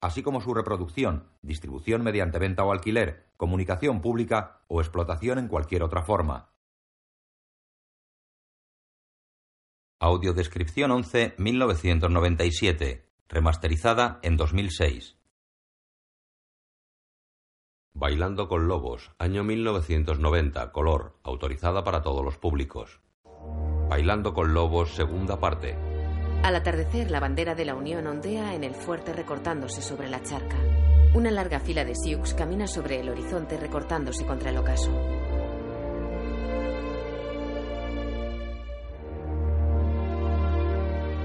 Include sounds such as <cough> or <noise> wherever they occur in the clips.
así como su reproducción, distribución mediante venta o alquiler, comunicación pública o explotación en cualquier otra forma. Audiodescripción 11 1997 remasterizada en 2006. Bailando con Lobos, año 1990, color, autorizada para todos los públicos. Bailando con Lobos, segunda parte. Al atardecer, la bandera de la Unión ondea en el fuerte recortándose sobre la charca. Una larga fila de Sioux camina sobre el horizonte recortándose contra el ocaso.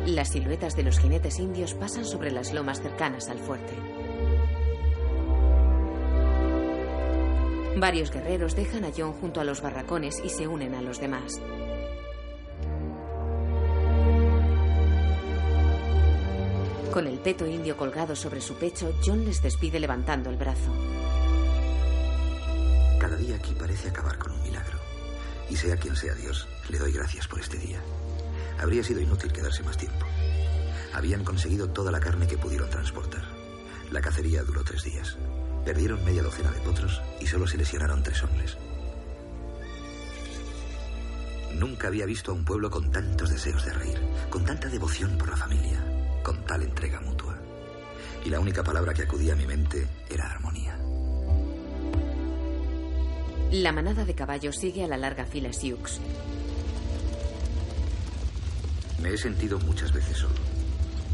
Las siluetas de los jinetes indios pasan sobre las lomas cercanas al fuerte. Varios guerreros dejan a John junto a los barracones y se unen a los demás. Con el peto indio colgado sobre su pecho, John les despide levantando el brazo. Cada día aquí parece acabar con un milagro. Y sea quien sea Dios, le doy gracias por este día. Habría sido inútil quedarse más tiempo. Habían conseguido toda la carne que pudieron transportar. La cacería duró tres días. Perdieron media docena de potros y solo se lesionaron tres hombres. Nunca había visto a un pueblo con tantos deseos de reír, con tanta devoción por la familia, con tal entrega mutua. Y la única palabra que acudía a mi mente era armonía. La manada de caballos sigue a la larga fila Sioux. Me he sentido muchas veces solo,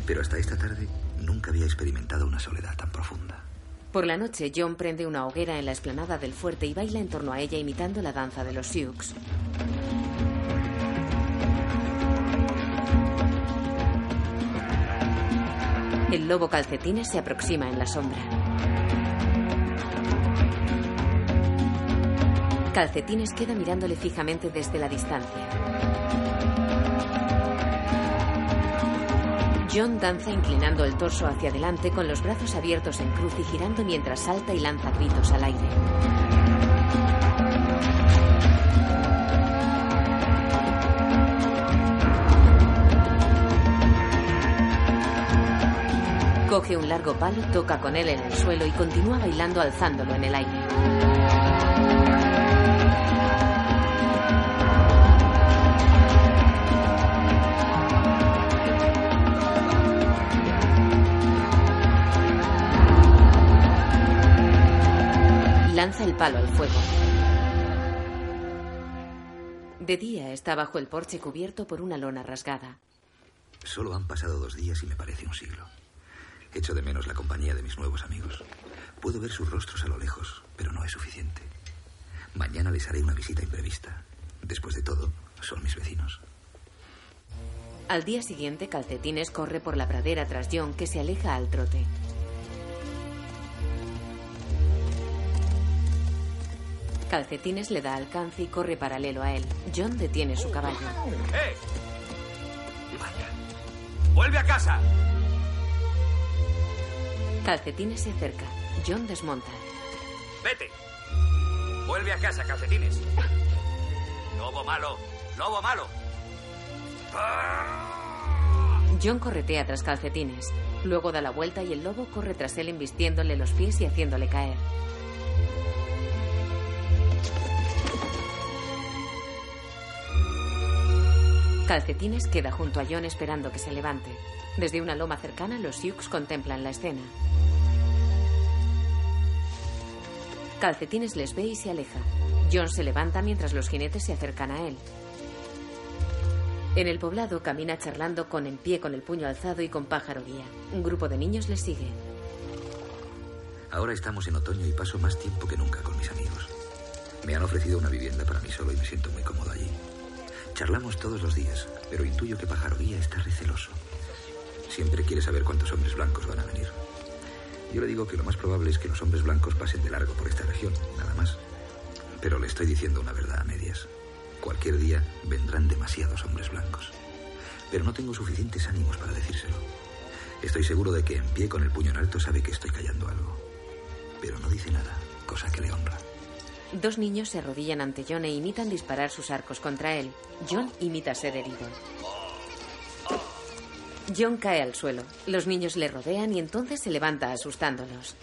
pero hasta esta tarde nunca había experimentado una soledad tan profunda. Por la noche, John prende una hoguera en la explanada del fuerte y baila en torno a ella imitando la danza de los Sioux. El lobo calcetines se aproxima en la sombra. Calcetines queda mirándole fijamente desde la distancia. John danza inclinando el torso hacia adelante con los brazos abiertos en cruz y girando mientras salta y lanza gritos al aire. Coge un largo palo, toca con él en el suelo y continúa bailando alzándolo en el aire. Lanza el palo al fuego. De día está bajo el porche cubierto por una lona rasgada. Solo han pasado dos días y me parece un siglo. Echo de menos la compañía de mis nuevos amigos. Puedo ver sus rostros a lo lejos, pero no es suficiente. Mañana les haré una visita imprevista. Después de todo, son mis vecinos. Al día siguiente, Calcetines corre por la pradera tras John, que se aleja al trote. Calcetines le da alcance y corre paralelo a él. John detiene su caballo. ¡Eh! Vaya. ¡Vuelve a casa! Calcetines se acerca. John desmonta. ¡Vete! Vuelve a casa, calcetines. Lobo malo, lobo malo. John corretea tras Calcetines. Luego da la vuelta y el lobo corre tras él embistiéndole los pies y haciéndole caer. Calcetines queda junto a John esperando que se levante. Desde una loma cercana, los Sioux contemplan la escena. Calcetines les ve y se aleja. John se levanta mientras los jinetes se acercan a él. En el poblado camina charlando con en pie con el puño alzado y con pájaro guía. Un grupo de niños le sigue. Ahora estamos en otoño y paso más tiempo que nunca con mis amigos. Me han ofrecido una vivienda para mí solo y me siento muy cómodo allí. Charlamos todos los días, pero intuyo que Pájaro Guía está receloso. Siempre quiere saber cuántos hombres blancos van a venir. Yo le digo que lo más probable es que los hombres blancos pasen de largo por esta región, nada más. Pero le estoy diciendo una verdad a medias. Cualquier día vendrán demasiados hombres blancos. Pero no tengo suficientes ánimos para decírselo. Estoy seguro de que en pie con el puño en alto sabe que estoy callando algo. Pero no dice nada, cosa que le honra. Dos niños se arrodillan ante John e imitan disparar sus arcos contra él. John imita ser herido. John cae al suelo. Los niños le rodean y entonces se levanta asustándolos.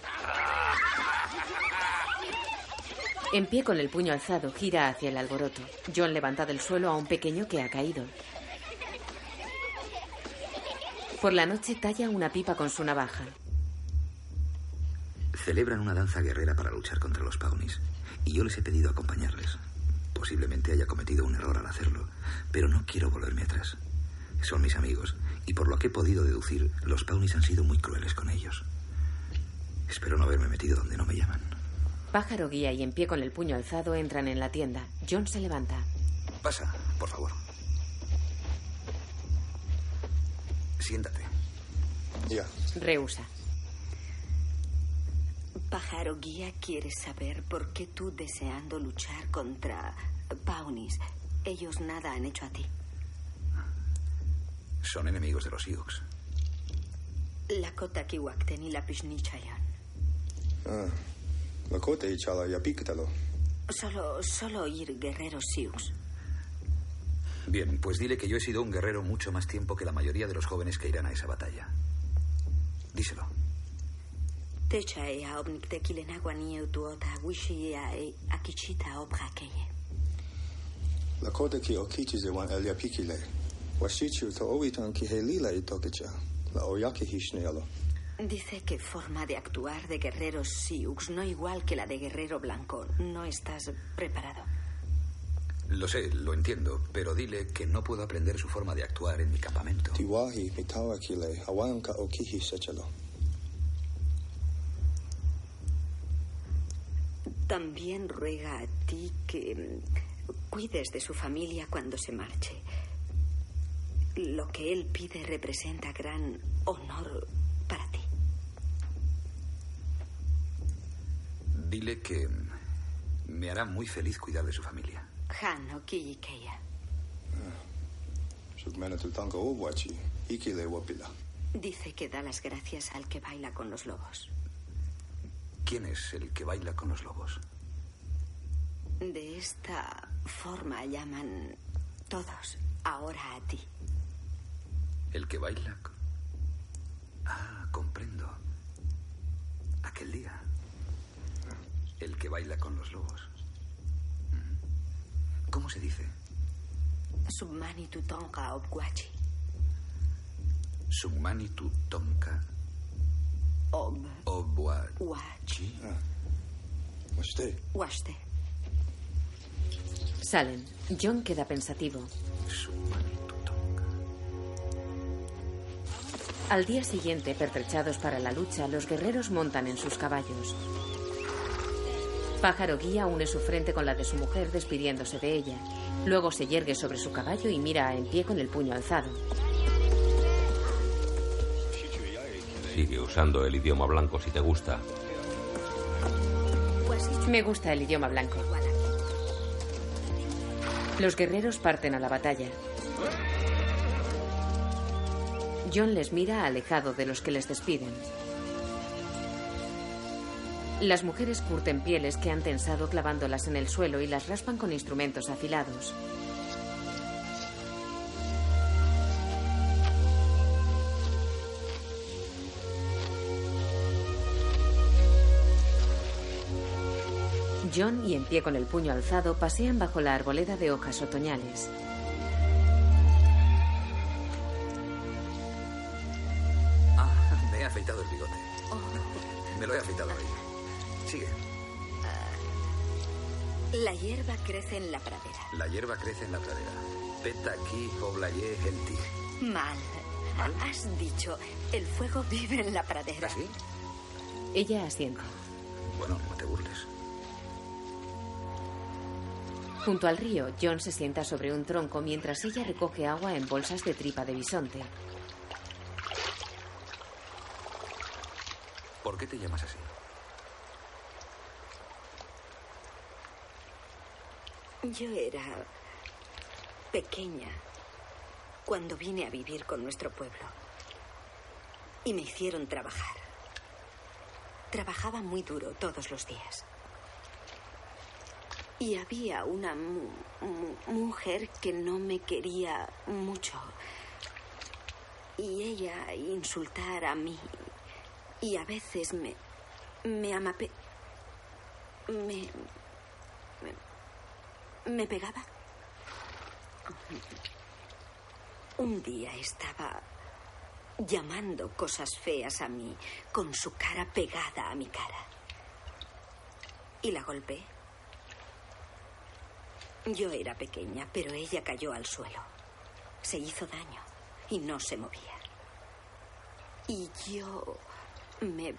En pie con el puño alzado, gira hacia el alboroto. John levanta del suelo a un pequeño que ha caído. Por la noche talla una pipa con su navaja. Celebran una danza guerrera para luchar contra los Paunis. Y yo les he pedido acompañarles. Posiblemente haya cometido un error al hacerlo, pero no quiero volverme atrás. Son mis amigos, y por lo que he podido deducir, los Paunis han sido muy crueles con ellos. Espero no haberme metido donde no me llaman. Pájaro guía y en pie con el puño alzado entran en la tienda. John se levanta. Pasa, por favor. Siéntate. Ya. Rehúsa. Pájaro Guía quiere saber por qué tú deseando luchar contra Paunis, ellos nada han hecho a ti. Son enemigos de los Sioux. La Kota Kiwakten y la Pishnichayan. Ah. Lakota y Chala ya píctalo. Solo, solo oír guerreros Sioux. Bien, pues dile que yo he sido un guerrero mucho más tiempo que la mayoría de los jóvenes que irán a esa batalla. Díselo. E e. Lakota ki okichi ze wan elia pikile. Dice que forma de actuar de guerreros Sioux no igual que la de guerrero blanco. No estás preparado. Lo sé, lo entiendo, pero dile que no puedo aprender su forma de actuar en mi campamento. También ruega a ti que mm, cuides de su familia cuando se marche. Lo que él pide representa gran honor para ti. Dile que me hará muy feliz cuidar de su familia. Tutanka obwachi. Ikile wapila. Dice que da las gracias al que baila con los lobos. ¿Quién es el que baila con los lobos? De esta forma llaman todos ahora a ti. ¿El que baila? con- Ah, comprendo. Aquel día. El que baila con los lobos. ¿Cómo se dice? Submani tutonka obguachi. Sumani tu tonka Ob obwa. wachi. Washte. Washte. Salen. John queda pensativo. Sumani Al día siguiente, pertrechados para la lucha, los guerreros montan en sus caballos. Pájaro guía une su frente con la de su mujer despidiéndose de ella. Luego se yergue sobre su caballo y mira en pie con el puño alzado. Sigue usando el idioma blanco si te gusta. Me gusta el idioma blanco. Los guerreros parten a la batalla. John les mira alejado de los que les despiden. Las mujeres curten pieles que han tensado clavándolas en el suelo y las raspan con instrumentos afilados. John y en pie con el puño alzado pasean bajo la arboleda de hojas otoñales. Hierba crece en la pradera. La hierba crece en la pradera. Peta aquí, poblayé el ti. Mal. Has dicho, el fuego vive en la pradera. ¿Así? Ella asiente. Bueno, no te burles. Junto al río, John se sienta sobre un tronco mientras ella recoge agua en bolsas de tripa de bisonte. ¿Por qué te llamas así? Yo era pequeña cuando vine a vivir con nuestro pueblo. Y me hicieron trabajar. Trabajaba muy duro todos los días. Y había una mu- mu- mujer que no me quería mucho. Y ella insultar a mí. Y a veces me. me amape. me. Me, pegaba. Un día estaba llamando cosas feas a mí con su cara pegada a mi cara. Y la golpeé. Yo era pequeña, pero ella cayó al suelo. Se hizo daño y no se movía. Y yo me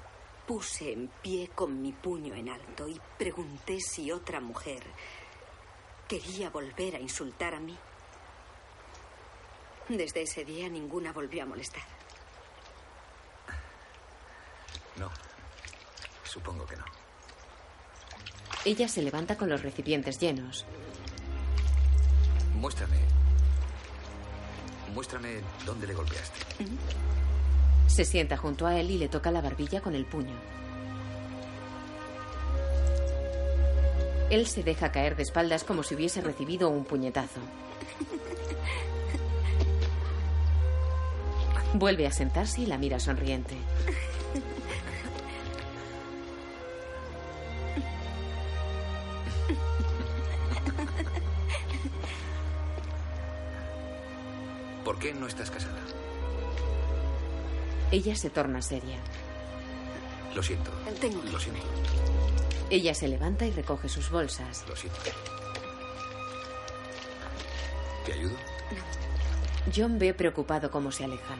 puse en pie con mi puño en alto y pregunté si otra mujer quería volver a insultar a mí. Desde ese día ninguna volvió a molestar. No. Supongo que no. Ella se levanta con los recipientes llenos. Muéstrame. Muéstrame dónde le golpeaste. Se sienta junto a él y le toca la barbilla con el puño. Él se deja caer de espaldas como si hubiese recibido un puñetazo. Vuelve a sentarse y la mira sonriente. ¿Por qué no estás casada? Ella se torna seria. Lo siento. Tengo Lo siento. Ella se levanta y recoge sus bolsas. Lo siento. ¿Te ayudo? John ve preocupado cómo se aleja.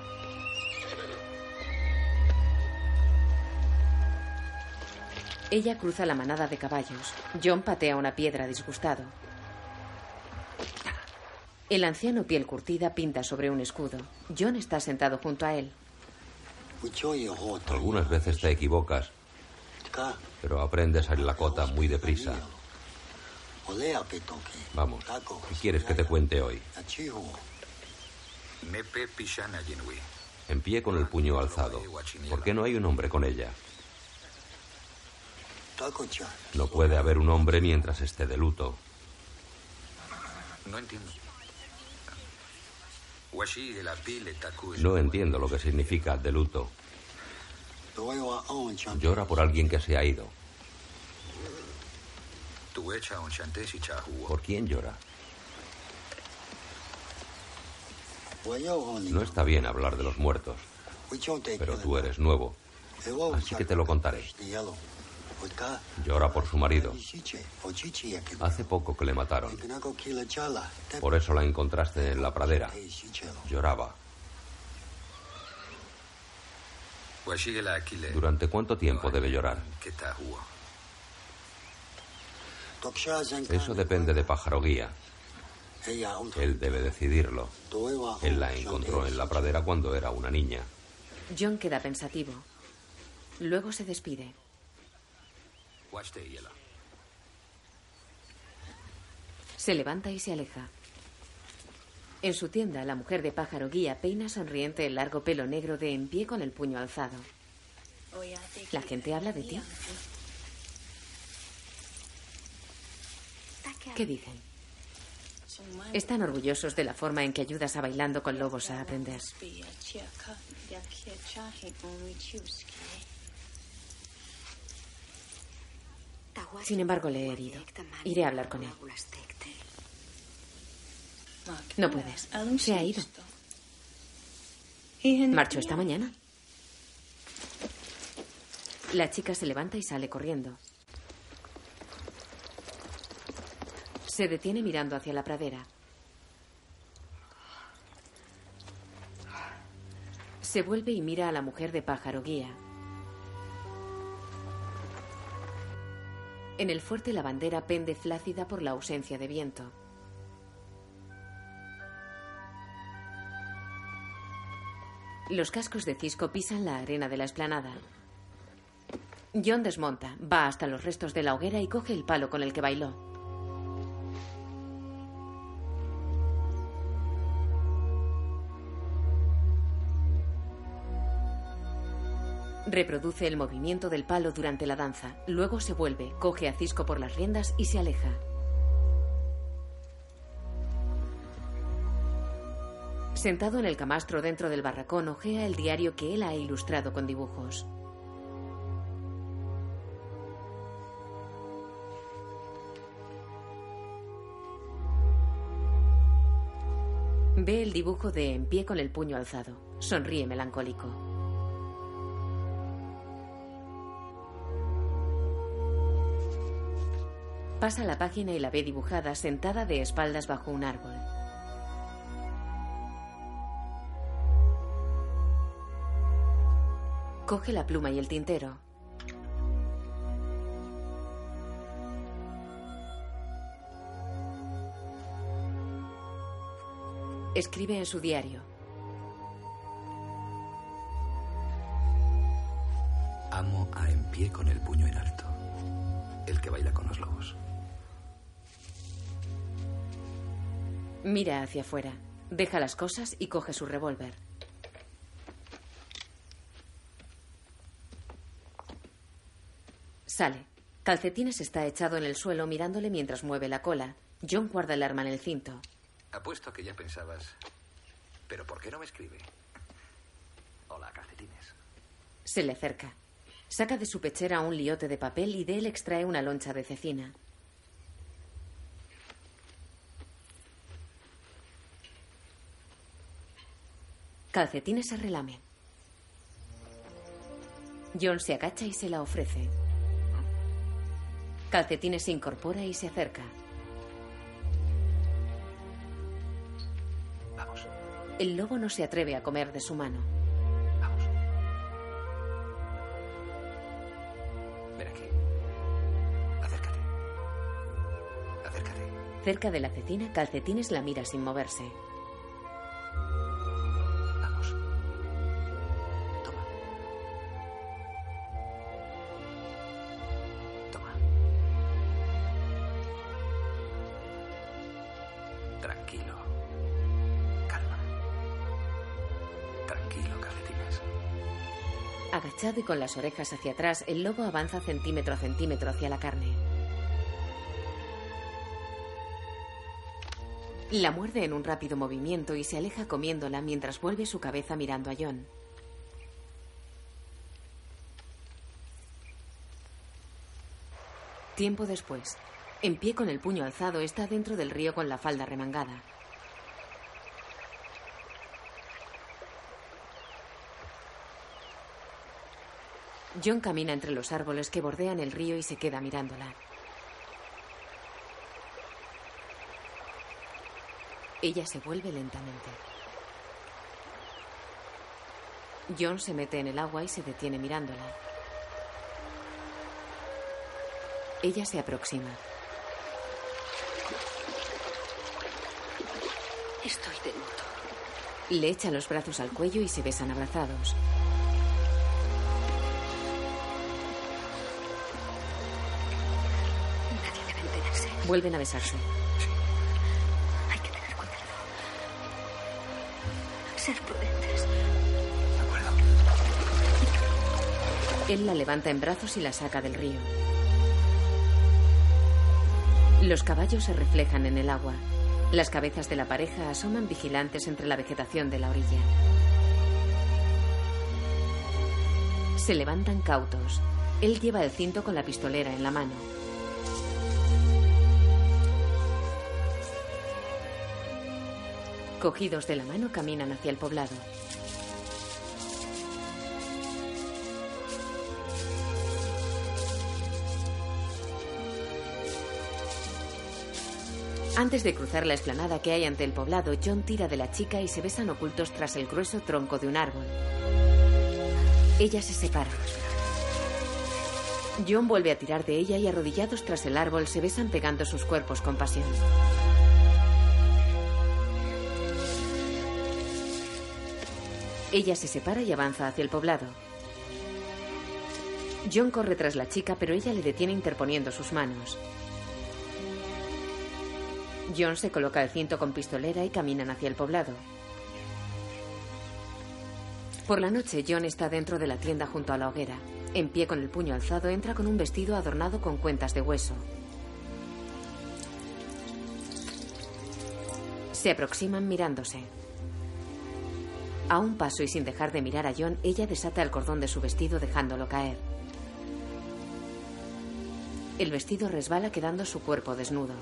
Ella cruza la manada de caballos. John patea una piedra disgustado. El anciano piel curtida pinta sobre un escudo. John está sentado junto a él. Algunas veces te equivocas, pero aprendes a ir la cota muy deprisa. Vamos, ¿qué quieres que te cuente hoy? En pie con el puño alzado. ¿Por qué no hay un hombre con ella? No puede haber un hombre mientras esté de luto. No entiendo. No entiendo lo que significa de luto. Llora por alguien que se ha ido. ¿Por quién llora? No está bien hablar de los muertos, pero tú eres nuevo, así que te lo contaré. Llora por su marido. Hace poco que le mataron. Por eso la encontraste en la pradera. Lloraba. ¿Durante cuánto tiempo debe llorar? Eso depende de Pájaro Guía. Él debe decidirlo. Él la encontró en la pradera cuando era una niña. John queda pensativo. Luego se despide. Se levanta y se aleja. En su tienda, la mujer de pájaro guía peina sonriente el largo pelo negro de en pie con el puño alzado. La gente habla de ti. ¿Qué dicen? Están orgullosos de la forma en que ayudas a bailando con lobos a aprender. Sin embargo, le he herido. Iré a hablar con él. No puedes. Se ha ido. Marchó esta mañana. La chica se levanta y sale corriendo. Se detiene mirando hacia la pradera. Se vuelve y mira a la mujer de pájaro guía. En el fuerte la bandera pende flácida por la ausencia de viento. Los cascos de Cisco pisan la arena de la esplanada. John desmonta, va hasta los restos de la hoguera y coge el palo con el que bailó. Reproduce el movimiento del palo durante la danza, luego se vuelve, coge a Cisco por las riendas y se aleja. Sentado en el camastro dentro del barracón, ojea el diario que él ha ilustrado con dibujos. Ve el dibujo de en pie con el puño alzado. Sonríe melancólico. Pasa la página y la ve dibujada sentada de espaldas bajo un árbol. Coge la pluma y el tintero. Escribe en su diario. Amo a en pie con el puño en alto. El que baila con los lobos. Mira hacia afuera. Deja las cosas y coge su revólver. Sale. Calcetines está echado en el suelo mirándole mientras mueve la cola. John guarda el arma en el cinto. Apuesto que ya pensabas. ¿Pero por qué no me escribe? Hola, calcetines. Se le acerca. Saca de su pechera un liote de papel y de él extrae una loncha de cecina. Calcetines se relame. John se agacha y se la ofrece. Calcetines se incorpora y se acerca. El lobo no se atreve a comer de su mano. Vamos. Ven aquí. Acércate. Acércate. Cerca de la cecina, Calcetines la mira sin moverse. Y con las orejas hacia atrás, el lobo avanza centímetro a centímetro hacia la carne. La muerde en un rápido movimiento y se aleja comiéndola mientras vuelve su cabeza mirando a John. Tiempo después, en pie con el puño alzado, está dentro del río con la falda remangada. John camina entre los árboles que bordean el río y se queda mirándola. Ella se vuelve lentamente. John se mete en el agua y se detiene mirándola. Ella se aproxima. Estoy de luto. Le echa los brazos al cuello y se besan abrazados. Vuelven a besarse. Hay que tener cuidado. Ser prudentes. De acuerdo. Él la levanta en brazos y la saca del río. Los caballos se reflejan en el agua. Las cabezas de la pareja asoman vigilantes entre la vegetación de la orilla. Se levantan cautos. Él lleva el cinto con la pistolera en la mano. Cogidos de la mano caminan hacia el poblado. Antes de cruzar la explanada que hay ante el poblado, John tira de la chica y se besan ocultos tras el grueso tronco de un árbol. Ella se separa. John vuelve a tirar de ella y arrodillados tras el árbol se besan pegando sus cuerpos con pasión. Ella se separa y avanza hacia el poblado. John corre tras la chica, pero ella le detiene interponiendo sus manos. John se coloca el cinto con pistolera y caminan hacia el poblado. Por la noche, John está dentro de la tienda junto a la hoguera. En pie con el puño alzado, entra con un vestido adornado con cuentas de hueso. Se aproximan mirándose. A un paso y sin dejar de mirar a John, ella desata el cordón de su vestido dejándolo caer. El vestido resbala quedando su cuerpo desnudo.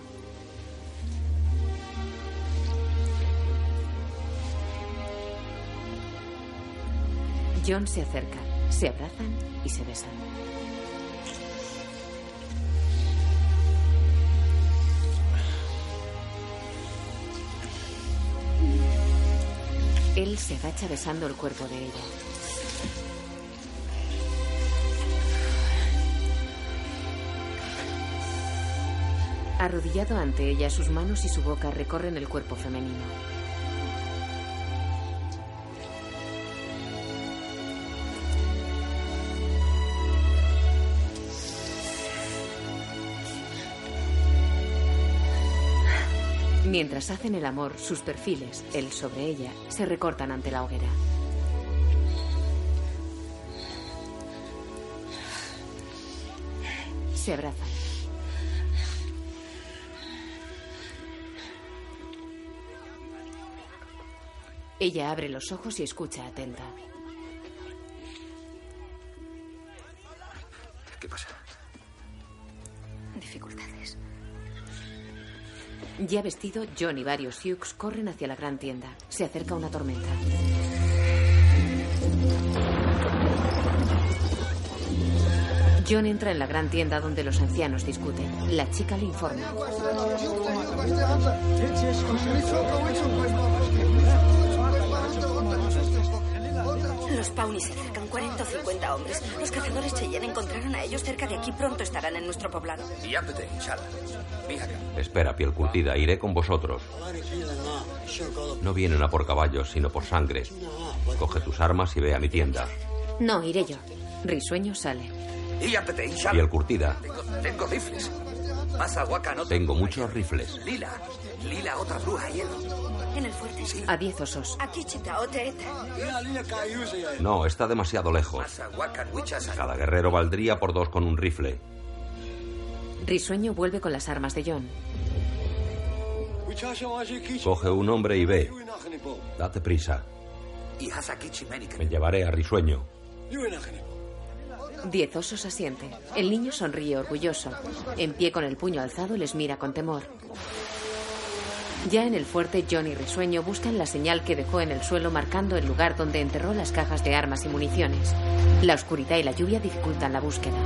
John se acerca, se abrazan y se besan. Él se agacha besando el cuerpo de ella. Arrodillado ante ella, sus manos y su boca recorren el cuerpo femenino. Mientras hacen el amor, sus perfiles, él sobre ella, se recortan ante la hoguera. Se abrazan. Ella abre los ojos y escucha atenta. ¿Qué pasa? Ya vestido, John y varios Hughes corren hacia la gran tienda. Se acerca una tormenta. John entra en la gran tienda donde los ancianos discuten. La chica le informa. Los Pawnis se acercan 40 o 50 hombres. Los cazadores Cheyenne encontraron a ellos cerca de aquí. Pronto estarán en nuestro poblado. Espera, piel curtida, iré con vosotros. No vienen a por caballos, sino por sangre. Coge tus armas y ve a mi tienda. No, iré yo. Risueño sale. Piel curtida. Tengo rifles. Tengo muchos rifles. Lila. Lila, otra bruja hielo. En el fuerte. A diez osos. No, está demasiado lejos. Cada guerrero valdría por dos con un rifle. Risueño vuelve con las armas de John. Coge un hombre y ve. Date prisa. Me llevaré a Risueño. Diez osos asiente. El niño sonríe orgulloso. En pie con el puño alzado les mira con temor. Ya en el fuerte, John y Risueño buscan la señal que dejó en el suelo marcando el lugar donde enterró las cajas de armas y municiones. La oscuridad y la lluvia dificultan la búsqueda.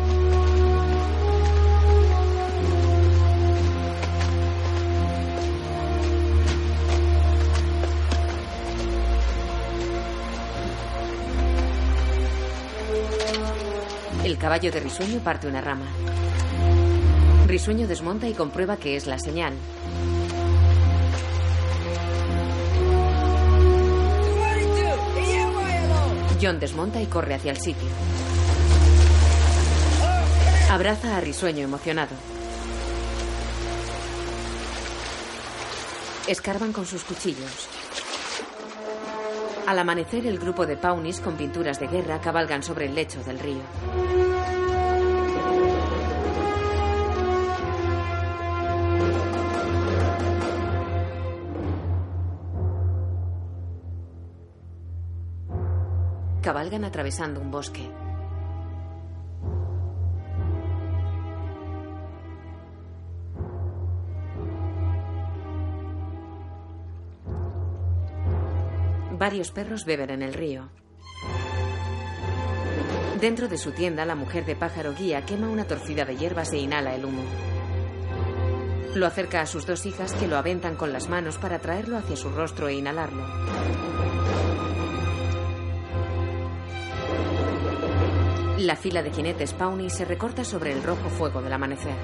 El caballo de Risueño parte una rama. Risueño desmonta y comprueba que es la señal. John desmonta y corre hacia el sitio. Abraza a Risueño emocionado. Escarban con sus cuchillos. Al amanecer, el grupo de Pawnis con pinturas de guerra cabalgan sobre el lecho del río. Cabalgan atravesando un bosque. Varios perros beben en el río. Dentro de su tienda, la mujer de pájaro guía quema una torcida de hierbas e inhala el humo. Lo acerca a sus dos hijas que lo aventan con las manos para traerlo hacia su rostro e inhalarlo. La fila de jinetes Pawnee se recorta sobre el rojo fuego del amanecer.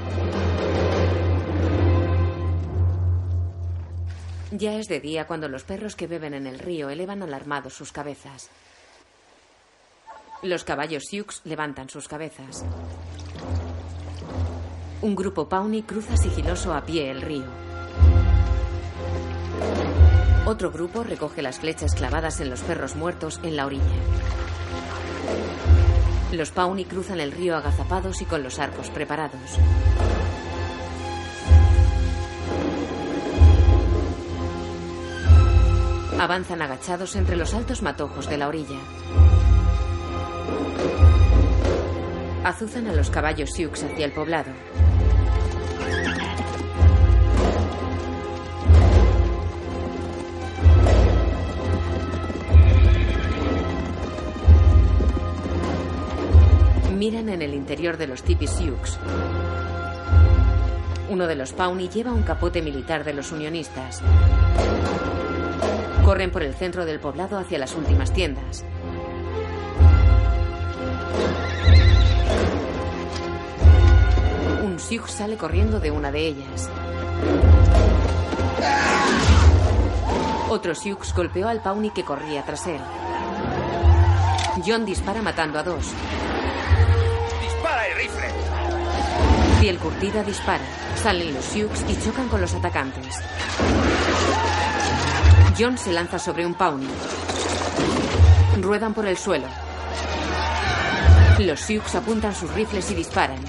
Ya es de día cuando los perros que beben en el río elevan alarmados sus cabezas. Los caballos Sioux levantan sus cabezas. Un grupo Pawnee cruza sigiloso a pie el río. Otro grupo recoge las flechas clavadas en los perros muertos en la orilla. Los Pawnee cruzan el río agazapados y con los arcos preparados. Avanzan agachados entre los altos matojos de la orilla. Azuzan a los caballos Sioux hacia el poblado. Miran en el interior de los tipis Sioux. Uno de los Pawnee lleva un capote militar de los unionistas. Corren por el centro del poblado hacia las últimas tiendas. Un Sioux sale corriendo de una de ellas. Otro Sioux golpeó al Pawnee que corría tras él. John dispara matando a dos. ¡Dispara el rifle! Piel curtida dispara. Salen los Sioux y chocan con los atacantes. John se lanza sobre un Pawnee. Ruedan por el suelo. Los Sioux apuntan sus rifles y disparan.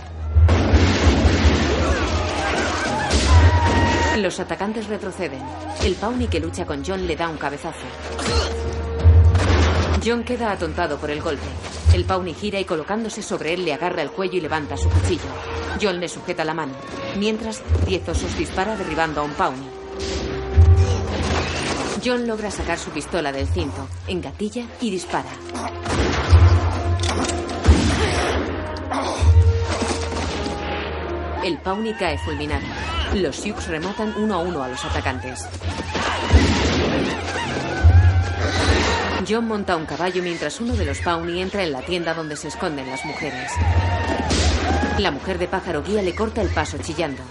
Los atacantes retroceden. El Pawnee que lucha con John le da un cabezazo. John queda atontado por el golpe. El Pawnee gira y colocándose sobre él le agarra el cuello y levanta su cuchillo. John le sujeta la mano. Mientras, Diez osos dispara derribando a un Pawnee. John logra sacar su pistola del cinto, engatilla y dispara. El Pawnee cae fulminado. Los Sioux rematan uno a uno a los atacantes. John monta un caballo mientras uno de los Pawnee entra en la tienda donde se esconden las mujeres. La mujer de pájaro guía le corta el paso chillando.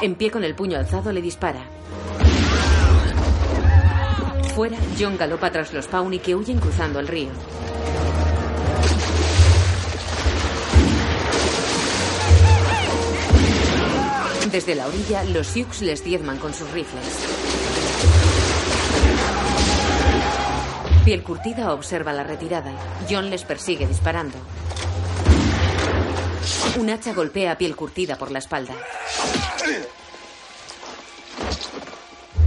En pie con el puño alzado le dispara. Fuera, John galopa tras los Pawnee que huyen cruzando el río. Desde la orilla, los Sioux les diezman con sus rifles. Piel curtida observa la retirada. John les persigue disparando. Un hacha golpea a piel curtida por la espalda.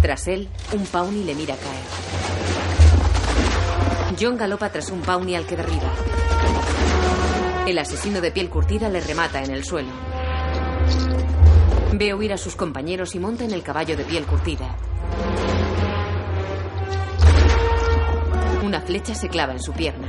Tras él, un Pawnee le mira caer. John galopa tras un Pawnee al que derriba. El asesino de piel curtida le remata en el suelo. Ve huir a sus compañeros y monta en el caballo de piel curtida. Una flecha se clava en su pierna.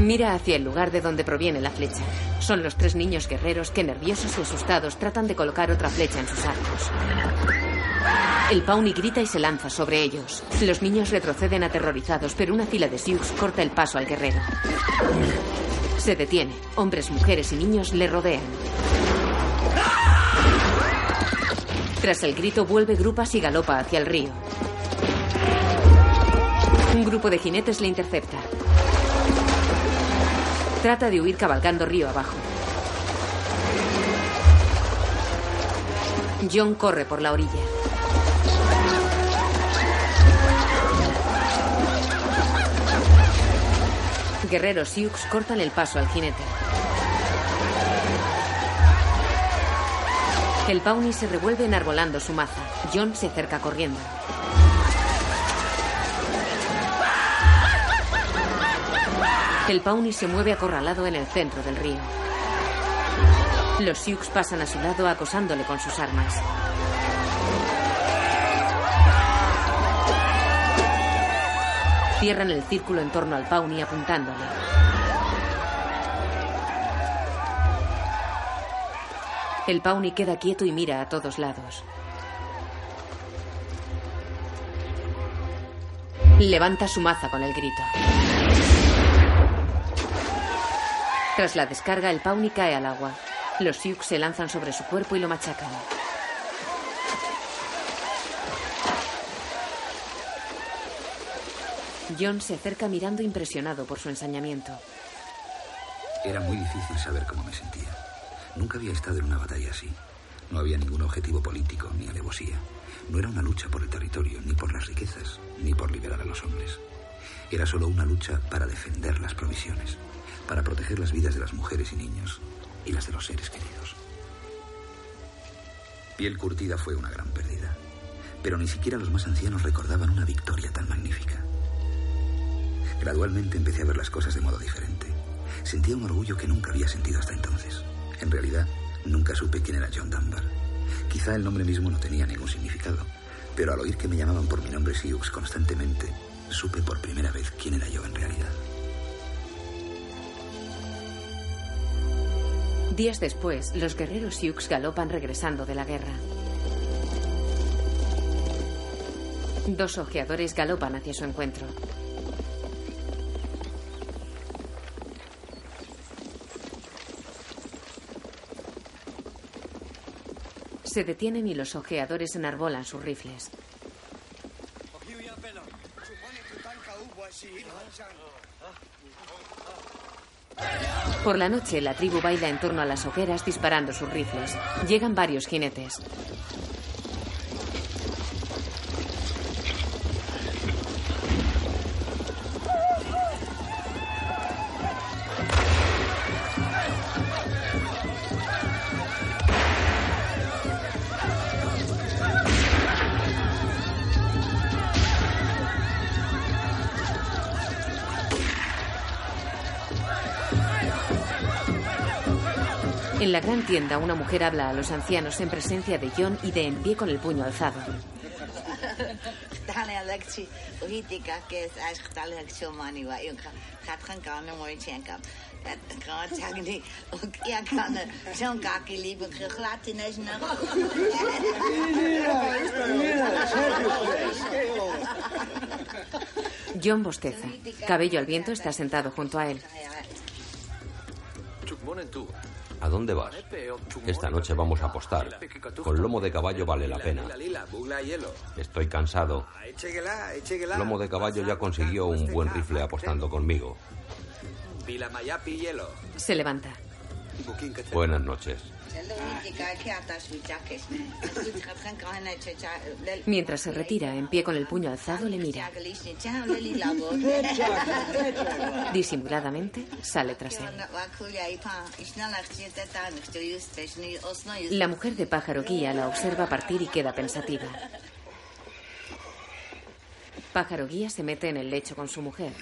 Mira hacia el lugar de donde proviene la flecha. Son los tres niños guerreros que, nerviosos y asustados, tratan de colocar otra flecha en sus arcos. El Pawnee grita y se lanza sobre ellos. Los niños retroceden aterrorizados, pero una fila de Sioux corta el paso al guerrero. Se detiene. Hombres, mujeres y niños le rodean. Tras el grito vuelve grupas y galopa hacia el río. Un grupo de jinetes le intercepta. Trata de huir cabalgando río abajo. John corre por la orilla. Guerreros Sioux cortan el paso al jinete. El Pawnee se revuelve enarbolando su maza. John se acerca corriendo. El Pawnee se mueve acorralado en el centro del río. Los Sioux pasan a su lado acosándole con sus armas. Cierran el círculo en torno al Pawnee apuntándole. El Pawnee queda quieto y mira a todos lados. Levanta su maza con el grito. Tras la descarga, el Pawnee cae al agua. Los Sioux se lanzan sobre su cuerpo y lo machacan. John se acerca mirando impresionado por su ensañamiento. Era muy difícil saber cómo me sentía. Nunca había estado en una batalla así. No había ningún objetivo político ni alevosía. No era una lucha por el territorio, ni por las riquezas, ni por liberar a los hombres. Era solo una lucha para defender las provisiones, para proteger las vidas de las mujeres y niños y las de los seres queridos. Piel curtida fue una gran pérdida, pero ni siquiera los más ancianos recordaban una victoria tan magnífica. Gradualmente empecé a ver las cosas de modo diferente. Sentía un orgullo que nunca había sentido hasta entonces. En realidad, nunca supe quién era John Dunbar. Quizá el nombre mismo no tenía ningún significado, pero al oír que me llamaban por mi nombre Sioux constantemente, supe por primera vez quién era yo en realidad. Días después, los guerreros Sioux galopan regresando de la guerra. Dos ojeadores galopan hacia su encuentro. Se detienen y los ojeadores enarbolan sus rifles. Por la noche, la tribu baila en torno a las hogueras disparando sus rifles. Llegan varios jinetes. En la gran tienda, una mujer habla a los ancianos en presencia de John y de en pie con el puño alzado. John bosteza. Cabello al viento está sentado junto a él. ¿A dónde vas? Esta noche vamos a apostar. Con lomo de caballo vale la pena. Estoy cansado. Lomo de caballo ya consiguió un buen rifle apostando conmigo. Se levanta. Buenas noches. Mientras se retira, en pie con el puño alzado, le mira. Disimuladamente, sale tras él. La mujer de pájaro guía la observa partir y queda pensativa. Pájaro guía se mete en el lecho con su mujer.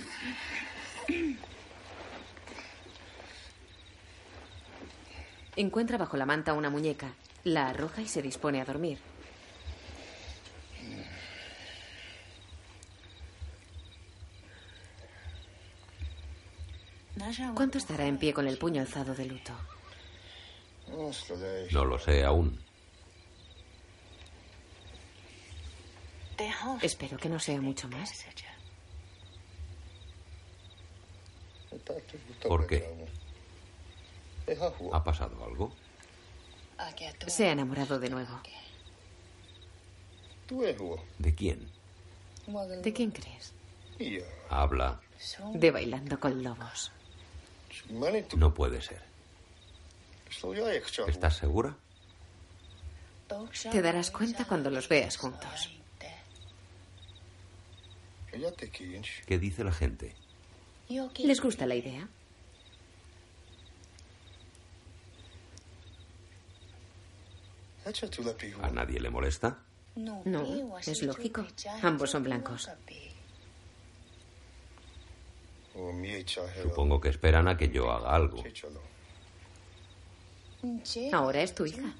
Encuentra bajo la manta una muñeca, la arroja y se dispone a dormir. ¿Cuánto estará en pie con el puño alzado de luto? No lo sé aún. Espero que no sea mucho más. ¿Por qué? ¿Ha pasado algo? Se ha enamorado de nuevo. ¿De quién? ¿De quién crees? Habla. De bailando con lobos. No puede ser. ¿Estás segura? Te darás cuenta cuando los veas juntos. ¿Qué dice la gente? ¿Les gusta la idea? ¿A nadie le molesta? No, es lógico. Ambos son blancos. Supongo que esperan a que yo haga algo. Ahora es tu hija.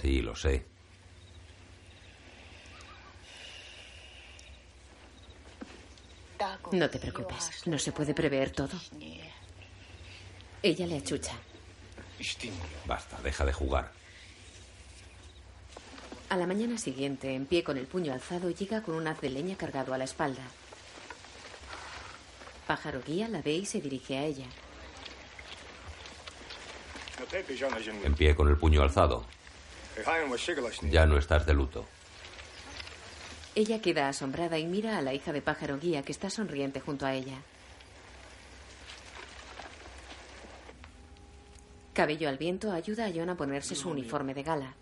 Sí, lo sé. No te preocupes, no se puede prever todo. Ella le achucha. Basta, deja de jugar. A la mañana siguiente, en pie con el puño alzado, llega con un haz de leña cargado a la espalda. Pájaro guía la ve y se dirige a ella. En pie con el puño alzado. Ya no estás de luto. Ella queda asombrada y mira a la hija de pájaro guía que está sonriente junto a ella. Cabello al viento ayuda a John a ponerse su uniforme de gala.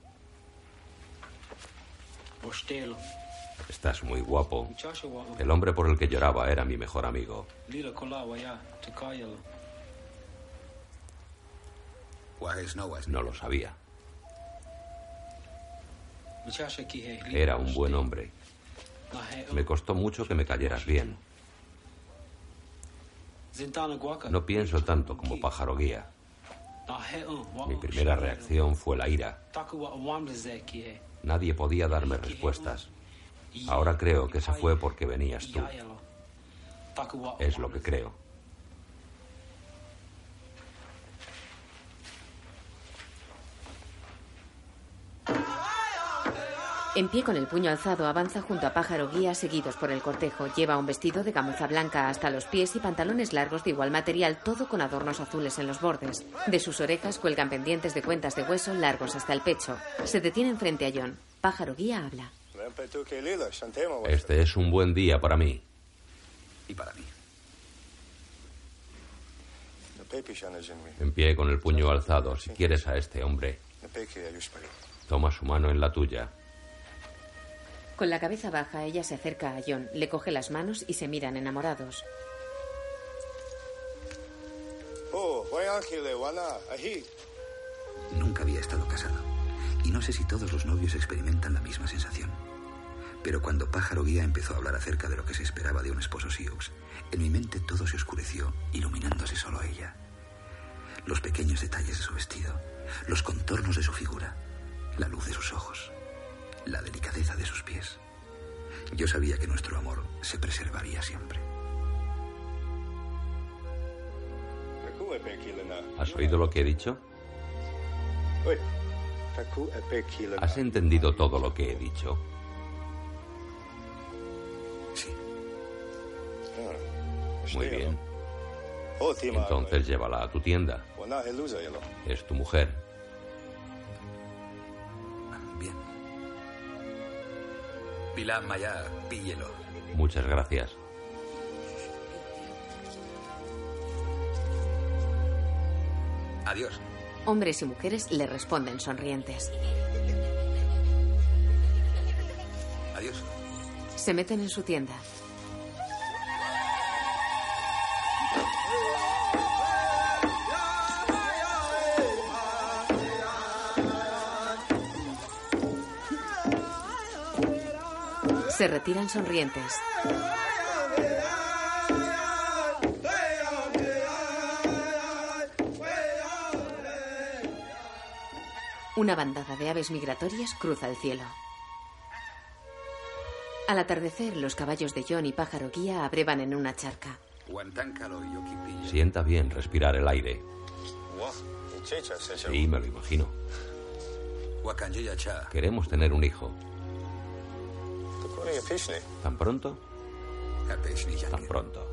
Estás muy guapo. El hombre por el que lloraba era mi mejor amigo. No lo sabía. Era un buen hombre. Me costó mucho que me cayeras bien. No pienso tanto como pájaro guía. Mi primera reacción fue la ira. Nadie podía darme respuestas. Ahora creo que se fue porque venías tú. Es lo que creo. En pie con el puño alzado avanza junto a Pájaro Guía seguidos por el cortejo. Lleva un vestido de gamuza blanca hasta los pies y pantalones largos de igual material, todo con adornos azules en los bordes. De sus orejas cuelgan pendientes de cuentas de hueso largos hasta el pecho. Se detienen frente a John. Pájaro Guía habla. Este es un buen día para mí. Y para mí. En pie con el puño alzado, si quieres a este hombre, toma su mano en la tuya. Con la cabeza baja, ella se acerca a John, le coge las manos y se miran enamorados. Nunca había estado casado. Y no sé si todos los novios experimentan la misma sensación. Pero cuando Pájaro Guía empezó a hablar acerca de lo que se esperaba de un esposo Sioux, en mi mente todo se oscureció, iluminándose solo a ella. Los pequeños detalles de su vestido, los contornos de su figura, la luz de sus ojos, la delicadeza de sus pies. Yo sabía que nuestro amor se preservaría siempre. ¿Has oído lo que he dicho? ¿Has entendido todo lo que he dicho? Sí. Muy bien. Entonces llévala a tu tienda. Es tu mujer. Pilar Maya, píllelo. Muchas gracias. Adiós. Hombres y mujeres le responden sonrientes. Adiós. Se meten en su tienda. Se retiran sonrientes. Una bandada de aves migratorias cruza el cielo. Al atardecer, los caballos de John y Pájaro Guía abrevan en una charca. Sienta bien respirar el aire. Sí, me lo imagino. Queremos tener un hijo. ¿Tan pronto? Tan pronto.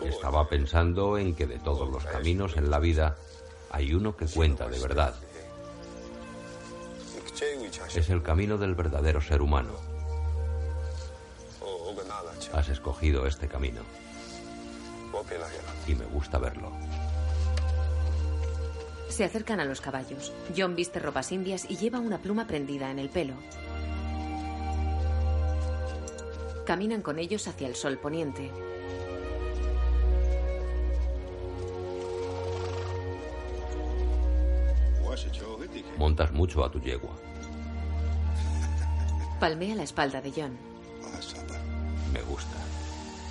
<laughs> Estaba pensando en que de todos los caminos en la vida hay uno que cuenta de verdad. Es el camino del verdadero ser humano. Has escogido este camino. Y me gusta verlo. Se acercan a los caballos. John viste ropas indias y lleva una pluma prendida en el pelo. Caminan con ellos hacia el sol poniente. Montas mucho a tu yegua. Palmea la espalda de John. Me gusta.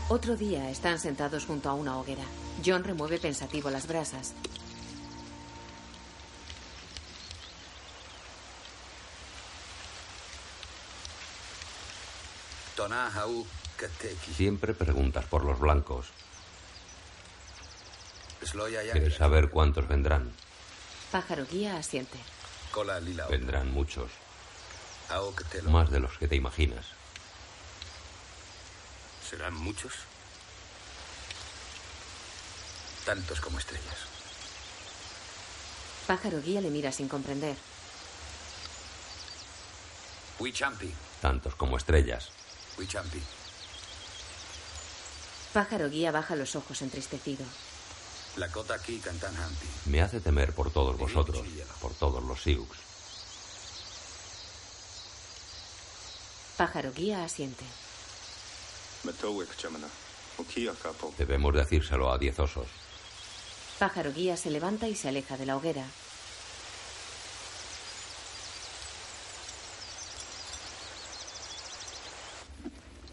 Otro día están sentados junto a una hoguera. John remueve pensativo las brasas. Siempre preguntas por los blancos. ¿Quieres saber cuántos vendrán? Pájaro guía asiente. Vendrán muchos. Más de los que te imaginas. ¿Serán muchos? Tantos como estrellas. Pájaro guía le mira sin comprender. Tantos como estrellas. Pájaro guía baja los ojos entristecido. Me hace temer por todos vosotros, por todos los Sioux. Pájaro guía asiente. Debemos decírselo a diez osos. Pájaro guía se levanta y se aleja de la hoguera.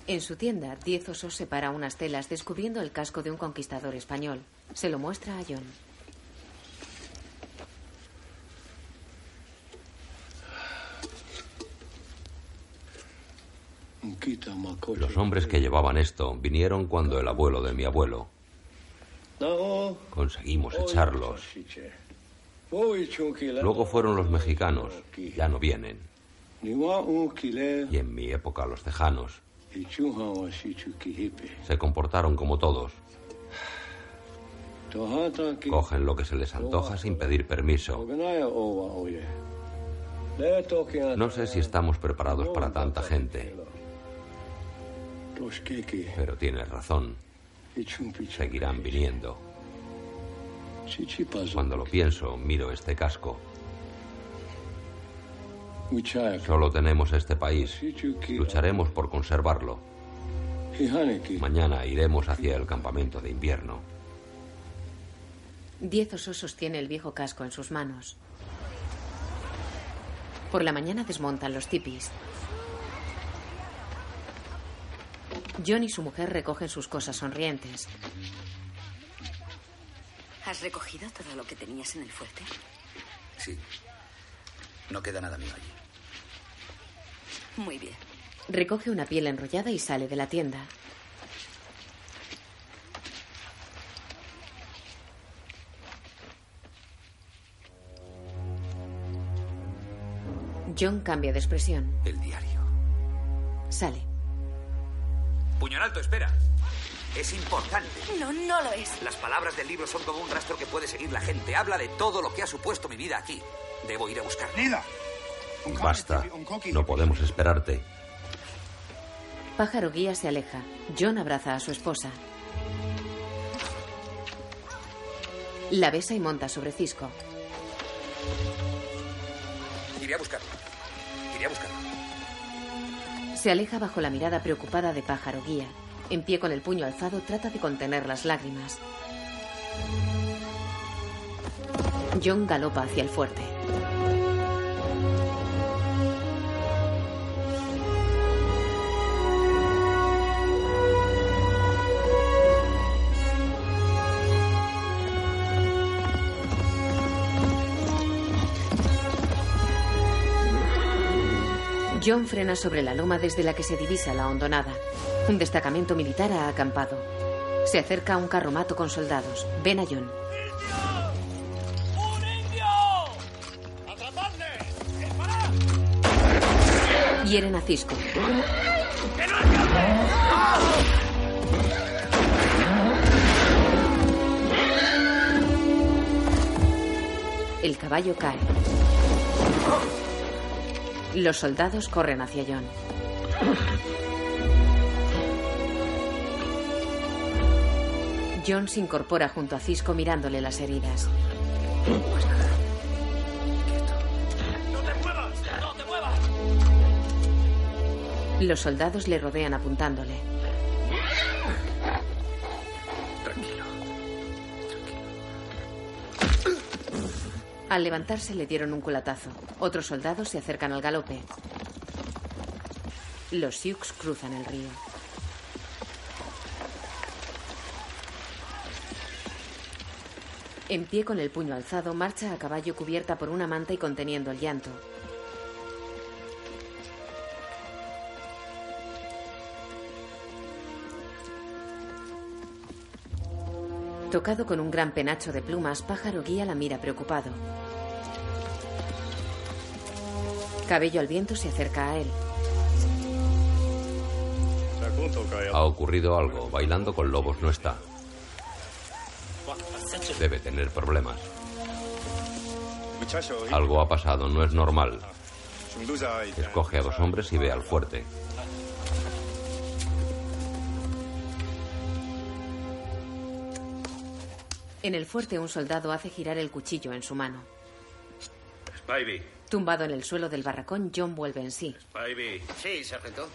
En su tienda, Diez Osos separa unas telas descubriendo el casco de un conquistador español. Se lo muestra a John. Los hombres que llevaban esto vinieron cuando el abuelo de mi abuelo. Conseguimos echarlos. Luego fueron los mexicanos. Ya no vienen. Y en mi época los tejanos. Se comportaron como todos. Cogen lo que se les antoja sin pedir permiso. No sé si estamos preparados para tanta gente. Pero tienes razón. Seguirán viniendo. Cuando lo pienso, miro este casco. Solo tenemos este país. Lucharemos por conservarlo. Mañana iremos hacia el campamento de invierno. Diez osos sostiene el viejo casco en sus manos. Por la mañana desmontan los tipis. John y su mujer recogen sus cosas sonrientes. ¿Has recogido todo lo que tenías en el fuerte? Sí. No queda nada mío allí. Muy bien. Recoge una piel enrollada y sale de la tienda. John cambia de expresión. El diario. Sale. Puño alto, espera. Es importante. No, no lo es. Las palabras del libro son como un rastro que puede seguir la gente. Habla de todo lo que ha supuesto mi vida aquí. Debo ir a buscar. Nida. Basta. No podemos esperarte. Pájaro guía se aleja. John abraza a su esposa. La besa y monta sobre Cisco. Iré a buscarlo. Iré a buscarlo. Se aleja bajo la mirada preocupada de pájaro guía. En pie con el puño alzado trata de contener las lágrimas. John galopa hacia el fuerte. John frena sobre la loma desde la que se divisa la hondonada. Un destacamento militar ha acampado. Se acerca un carromato con soldados. Ven a John. Hieren a Cisco. El caballo cae. Los soldados corren hacia John. John se incorpora junto a Cisco mirándole las heridas. ¡No Los soldados le rodean apuntándole. Tranquilo. Al levantarse le dieron un culatazo. Otros soldados se acercan al galope. Los Sioux cruzan el río. En pie con el puño alzado, marcha a caballo cubierta por una manta y conteniendo el llanto. Tocado con un gran penacho de plumas, Pájaro guía la mira preocupado. Cabello al viento se acerca a él. Ha ocurrido algo. Bailando con lobos no está. Debe tener problemas. Algo ha pasado, no es normal. Escoge a dos hombres y ve al fuerte. En el fuerte, un soldado hace girar el cuchillo en su mano. Spivey. Tumbado en el suelo del barracón, John vuelve en sí. Spivey. Sí, sargento.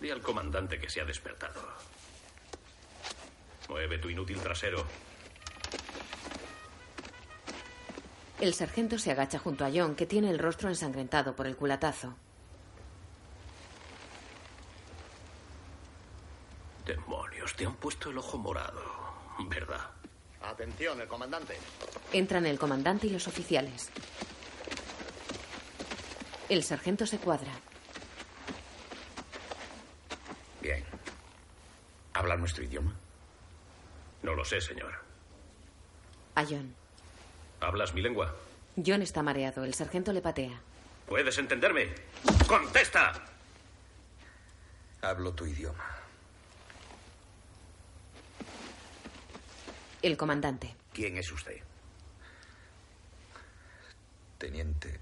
Di al comandante que se ha despertado. Mueve tu inútil trasero. El sargento se agacha junto a John, que tiene el rostro ensangrentado por el culatazo. Demonios, te han puesto el ojo morado, ¿verdad? Atención, el comandante. Entran el comandante y los oficiales. El sargento se cuadra. Bien. ¿Habla nuestro idioma? No lo sé, señor. A John. ¿Hablas mi lengua? John está mareado. El sargento le patea. ¿Puedes entenderme? ¡Contesta! Hablo tu idioma. El comandante. ¿Quién es usted? Teniente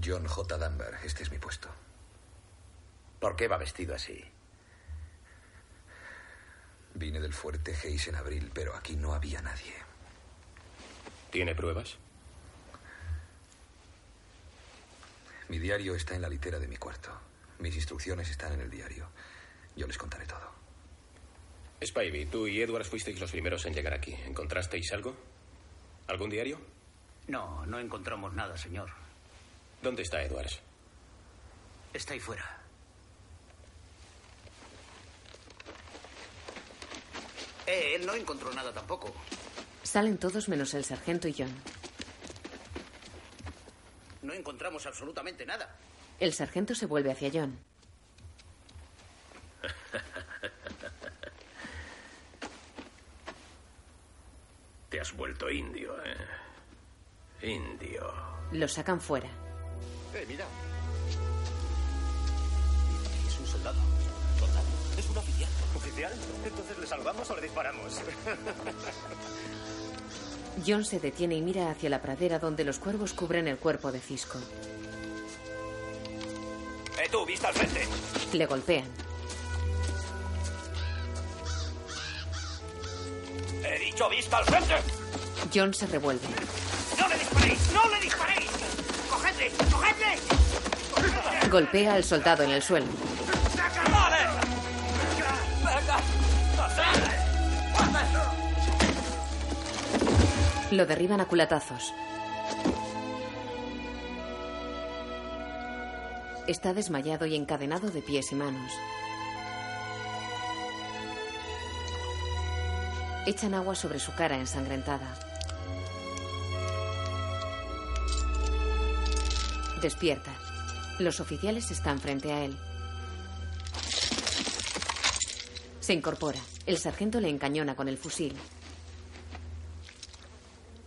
John J. Dunbar. Este es mi puesto. ¿Por qué va vestido así? Vine del fuerte Hayes en abril, pero aquí no había nadie. ¿Tiene pruebas? Mi diario está en la litera de mi cuarto. Mis instrucciones están en el diario. Yo les contaré todo. Spivey, tú y Edwards fuisteis los primeros en llegar aquí. ¿Encontrasteis algo? ¿Algún diario? No, no encontramos nada, señor. ¿Dónde está Edwards? Está ahí fuera. Eh, él no encontró nada tampoco. Salen todos menos el sargento y John. No encontramos absolutamente nada. El sargento se vuelve hacia John. <laughs> has vuelto indio, ¿eh? Indio. Lo sacan fuera. Eh, mira. Es un soldado. ¿Soldado? Es un oficial. ¿Oficial? Entonces le salvamos o le disparamos. <laughs> John se detiene y mira hacia la pradera donde los cuervos cubren el cuerpo de Cisco. ¡Eh, tú, vista al frente! Le golpean. Dicho vista al frente! John se revuelve. ¡No le disparéis! ¡No le disparéis! ¡Cogedle! ¡Cogedle! Golpea al soldado en el suelo. ¡Vale! ¡Venga! Lo derriban a culatazos. Está desmayado y encadenado de pies y manos. Echan agua sobre su cara ensangrentada. Despierta. Los oficiales están frente a él. Se incorpora. El sargento le encañona con el fusil.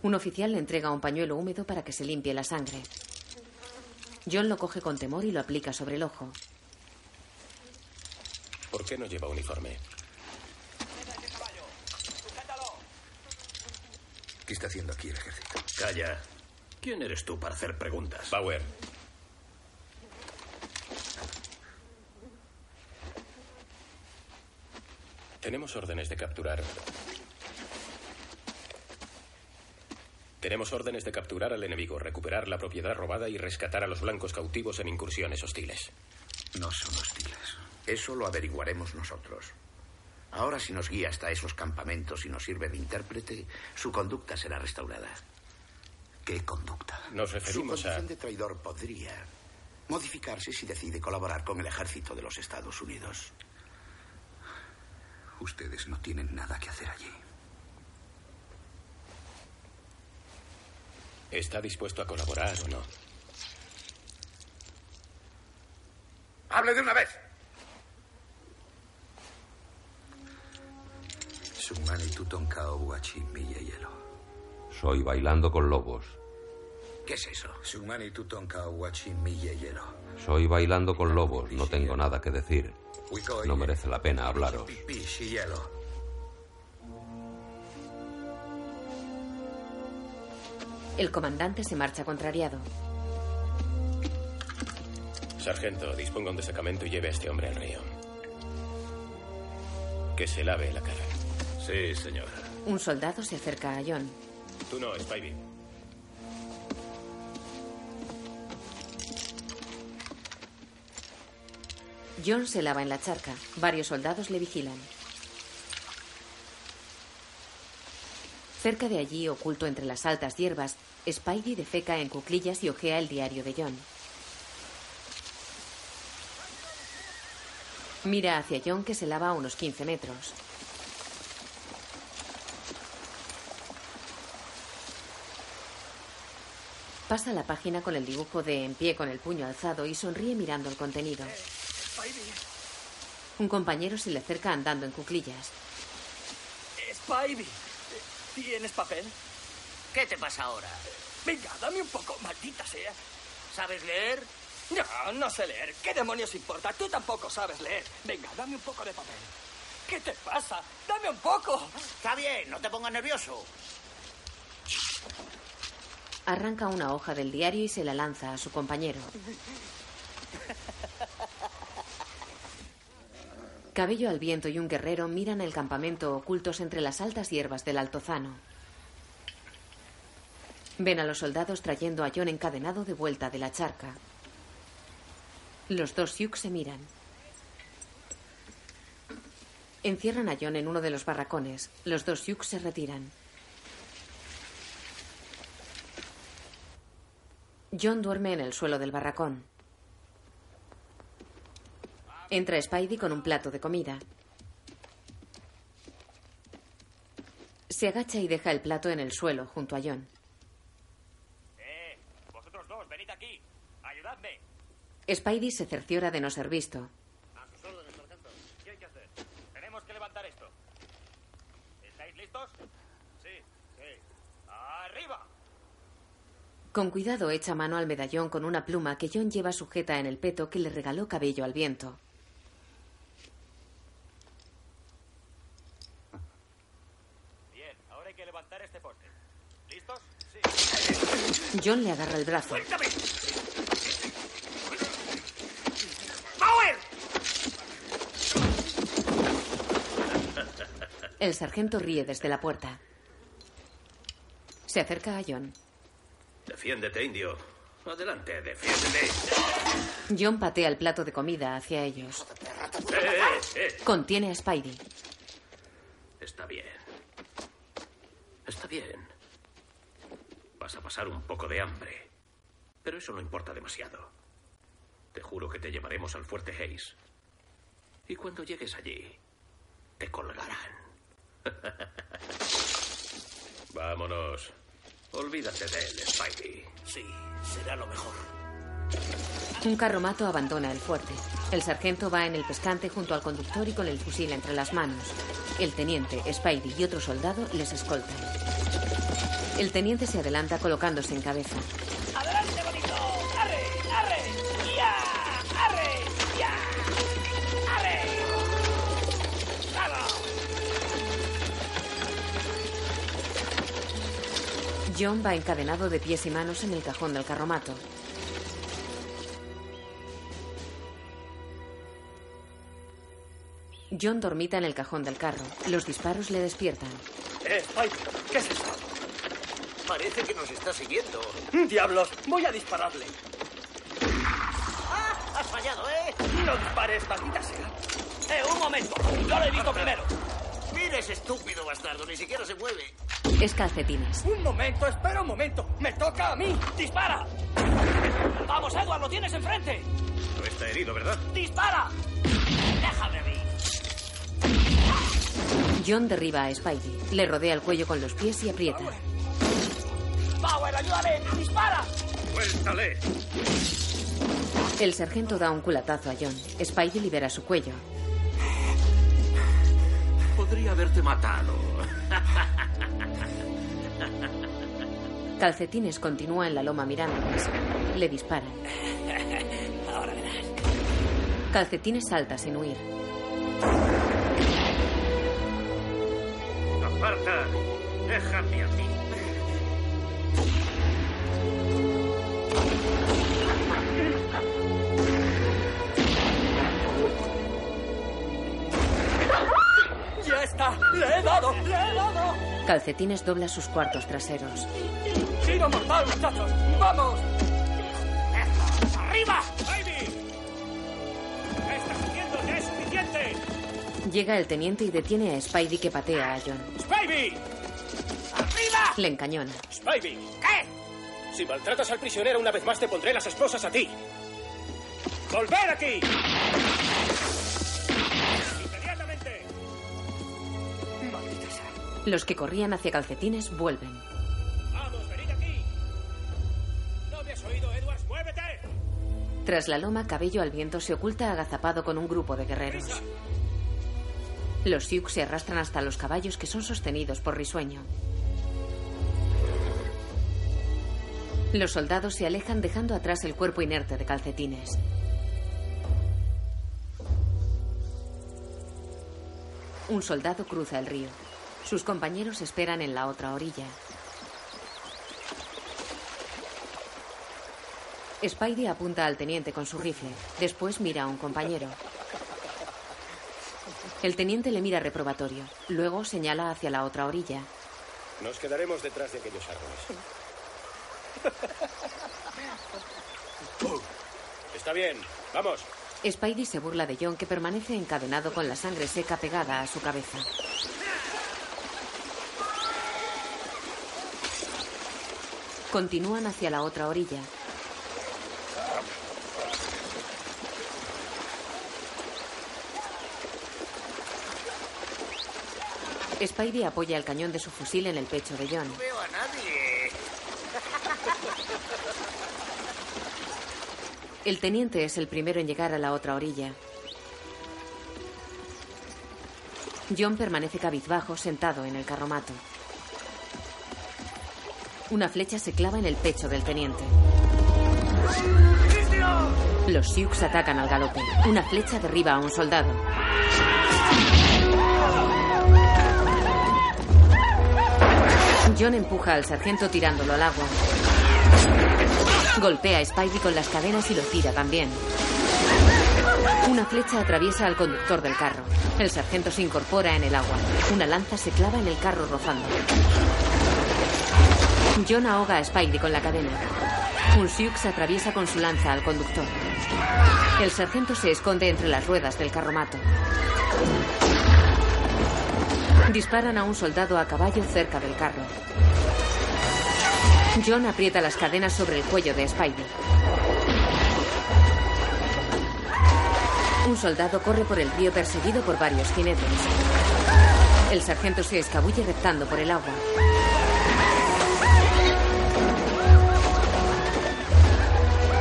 Un oficial le entrega un pañuelo húmedo para que se limpie la sangre. John lo coge con temor y lo aplica sobre el ojo. ¿Por qué no lleva uniforme? ¿Qué está haciendo aquí el ejército? Calla. ¿Quién eres tú para hacer preguntas? Bauer. Tenemos órdenes de capturar. Tenemos órdenes de capturar al enemigo, recuperar la propiedad robada y rescatar a los blancos cautivos en incursiones hostiles. No son hostiles. Eso lo averiguaremos nosotros. Ahora, si nos guía hasta esos campamentos y nos sirve de intérprete, su conducta será restaurada. ¿Qué conducta? Nos Su referimos a... condición de traidor podría modificarse si decide colaborar con el ejército de los Estados Unidos. Ustedes no tienen nada que hacer allí. ¿Está dispuesto a colaborar o no? ¡Hable de una vez! Soy bailando con lobos. ¿Qué es eso? Soy bailando con lobos. No tengo nada que decir. No merece la pena hablaros. El comandante se marcha contrariado. Sargento, disponga un destacamento y lleve a este hombre al río. Que se lave la cara. Sí, señor. Un soldado se acerca a John. Tú no, Spivey. John se lava en la charca. Varios soldados le vigilan. Cerca de allí, oculto entre las altas hierbas, Spidey defeca en cuclillas y ojea el diario de John. Mira hacia John que se lava a unos 15 metros. Pasa la página con el dibujo de en pie con el puño alzado y sonríe mirando el contenido. Un compañero se le acerca andando en cuclillas. Spivey, ¿tienes papel? ¿Qué te pasa ahora? Venga, dame un poco, maldita sea. ¿Sabes leer? No, no sé leer. ¿Qué demonios importa? Tú tampoco sabes leer. Venga, dame un poco de papel. ¿Qué te pasa? Dame un poco. Está bien, no te pongas nervioso. Arranca una hoja del diario y se la lanza a su compañero. Cabello al viento y un guerrero miran el campamento ocultos entre las altas hierbas del altozano. Ven a los soldados trayendo a John encadenado de vuelta de la charca. Los dos Sioux se miran. Encierran a John en uno de los barracones. Los dos Sioux se retiran. John duerme en el suelo del barracón. Entra Spidey con un plato de comida. Se agacha y deja el plato en el suelo junto a John. ¡Eh! Vosotros dos, venid aquí. Ayudadme. Spidey se cerciora de no ser visto. A sus órdenes, sargento. ¿Qué hay que hacer? Tenemos que levantar esto. ¿Estáis listos? Sí, sí. ¡Arriba! Con cuidado echa mano al medallón con una pluma que John lleva sujeta en el peto que le regaló cabello al viento. Bien, ahora hay que levantar este. ¿Listos? Sí. John le agarra el brazo. ¡Suéltame! ¡Power! El sargento ríe desde la puerta. Se acerca a John. Defiéndete, indio. Adelante, defiéndete. John patea el plato de comida hacia ellos. ¡Eh, eh, eh! Contiene a Spidey. Está bien. Está bien. Vas a pasar un poco de hambre. Pero eso no importa demasiado. Te juro que te llevaremos al fuerte Hayes. Y cuando llegues allí, te colgarán. <laughs> Vámonos. Olvídate de él, Spidey. Sí, será lo mejor. Un carromato abandona el fuerte. El sargento va en el pescante junto al conductor y con el fusil entre las manos. El teniente, Spidey y otro soldado les escoltan. El teniente se adelanta colocándose en cabeza. John va encadenado de pies y manos en el cajón del carromato. John dormita en el cajón del carro. Los disparos le despiertan. ¡Eh, Spike! ¿Qué es esto? Parece que nos está siguiendo. ¡Diablos! Voy a dispararle. ¡Ah! Has fallado, ¿eh? ¡No dispares, maldita sea! ¡Eh, un momento! ¡Yo le digo primero! Mira ese estúpido bastardo, ni siquiera se mueve. Es calcetines. ¡Un momento! ¡Espera un momento! ¡Me toca a mí! ¡Dispara! ¡Vamos, Edward! ¡Lo tienes enfrente! No está herido, ¿verdad? ¡Dispara! Déjame a mí. John derriba a Spidey. Le rodea el cuello con los pies y aprieta. ¡Power, ayúdame! ¡Dispara! ¡Suéltale! El sargento da un culatazo a John. Spidey libera su cuello. Podría haberte matado. Calcetines continúa en la loma mirándoles. Le disparan. <laughs> Ahora verás. Calcetines salta sin huir. ¡Aparta! ¡Déjame a mí! ¡Ya está! ¡Le he dado! ¡Le he dado! Calcetines dobla sus cuartos traseros. ¡Tiro mortal, muchachos! ¡Vamos! ¡Arriba! ¡Baby! ¿Qué estás haciendo? ¡Ya es suficiente! Llega el teniente y detiene a Spidey que patea a John. ¡Spivey! ¡Arriba! Le encañona. Spivey, ¿Qué? si maltratas al prisionero una vez más te pondré las esposas a ti. ¡Volver aquí! ¡Inmediatamente! Los que corrían hacia Calcetines vuelven. Tras la loma, Cabello al viento se oculta agazapado con un grupo de guerreros. Los Sioux se arrastran hasta los caballos que son sostenidos por Risueño. Los soldados se alejan dejando atrás el cuerpo inerte de Calcetines. Un soldado cruza el río. Sus compañeros esperan en la otra orilla. Spidey apunta al teniente con su rifle. Después mira a un compañero. El teniente le mira reprobatorio. Luego señala hacia la otra orilla. Nos quedaremos detrás de aquellos árboles. <laughs> Está bien, vamos. Spidey se burla de John que permanece encadenado con la sangre seca pegada a su cabeza. Continúan hacia la otra orilla. Spidey apoya el cañón de su fusil en el pecho de John. No veo a nadie. El teniente es el primero en llegar a la otra orilla. John permanece cabizbajo sentado en el carromato. Una flecha se clava en el pecho del teniente. Los Sioux atacan al galope. Una flecha derriba a un soldado. John empuja al sargento tirándolo al agua. Golpea a Spidey con las cadenas y lo tira también. Una flecha atraviesa al conductor del carro. El sargento se incorpora en el agua. Una lanza se clava en el carro rozando. John ahoga a Spidey con la cadena. Un Sioux atraviesa con su lanza al conductor. El sargento se esconde entre las ruedas del carromato. Disparan a un soldado a caballo cerca del carro. John aprieta las cadenas sobre el cuello de Spidey. Un soldado corre por el río perseguido por varios jinetes. El sargento se escabulle reptando por el agua.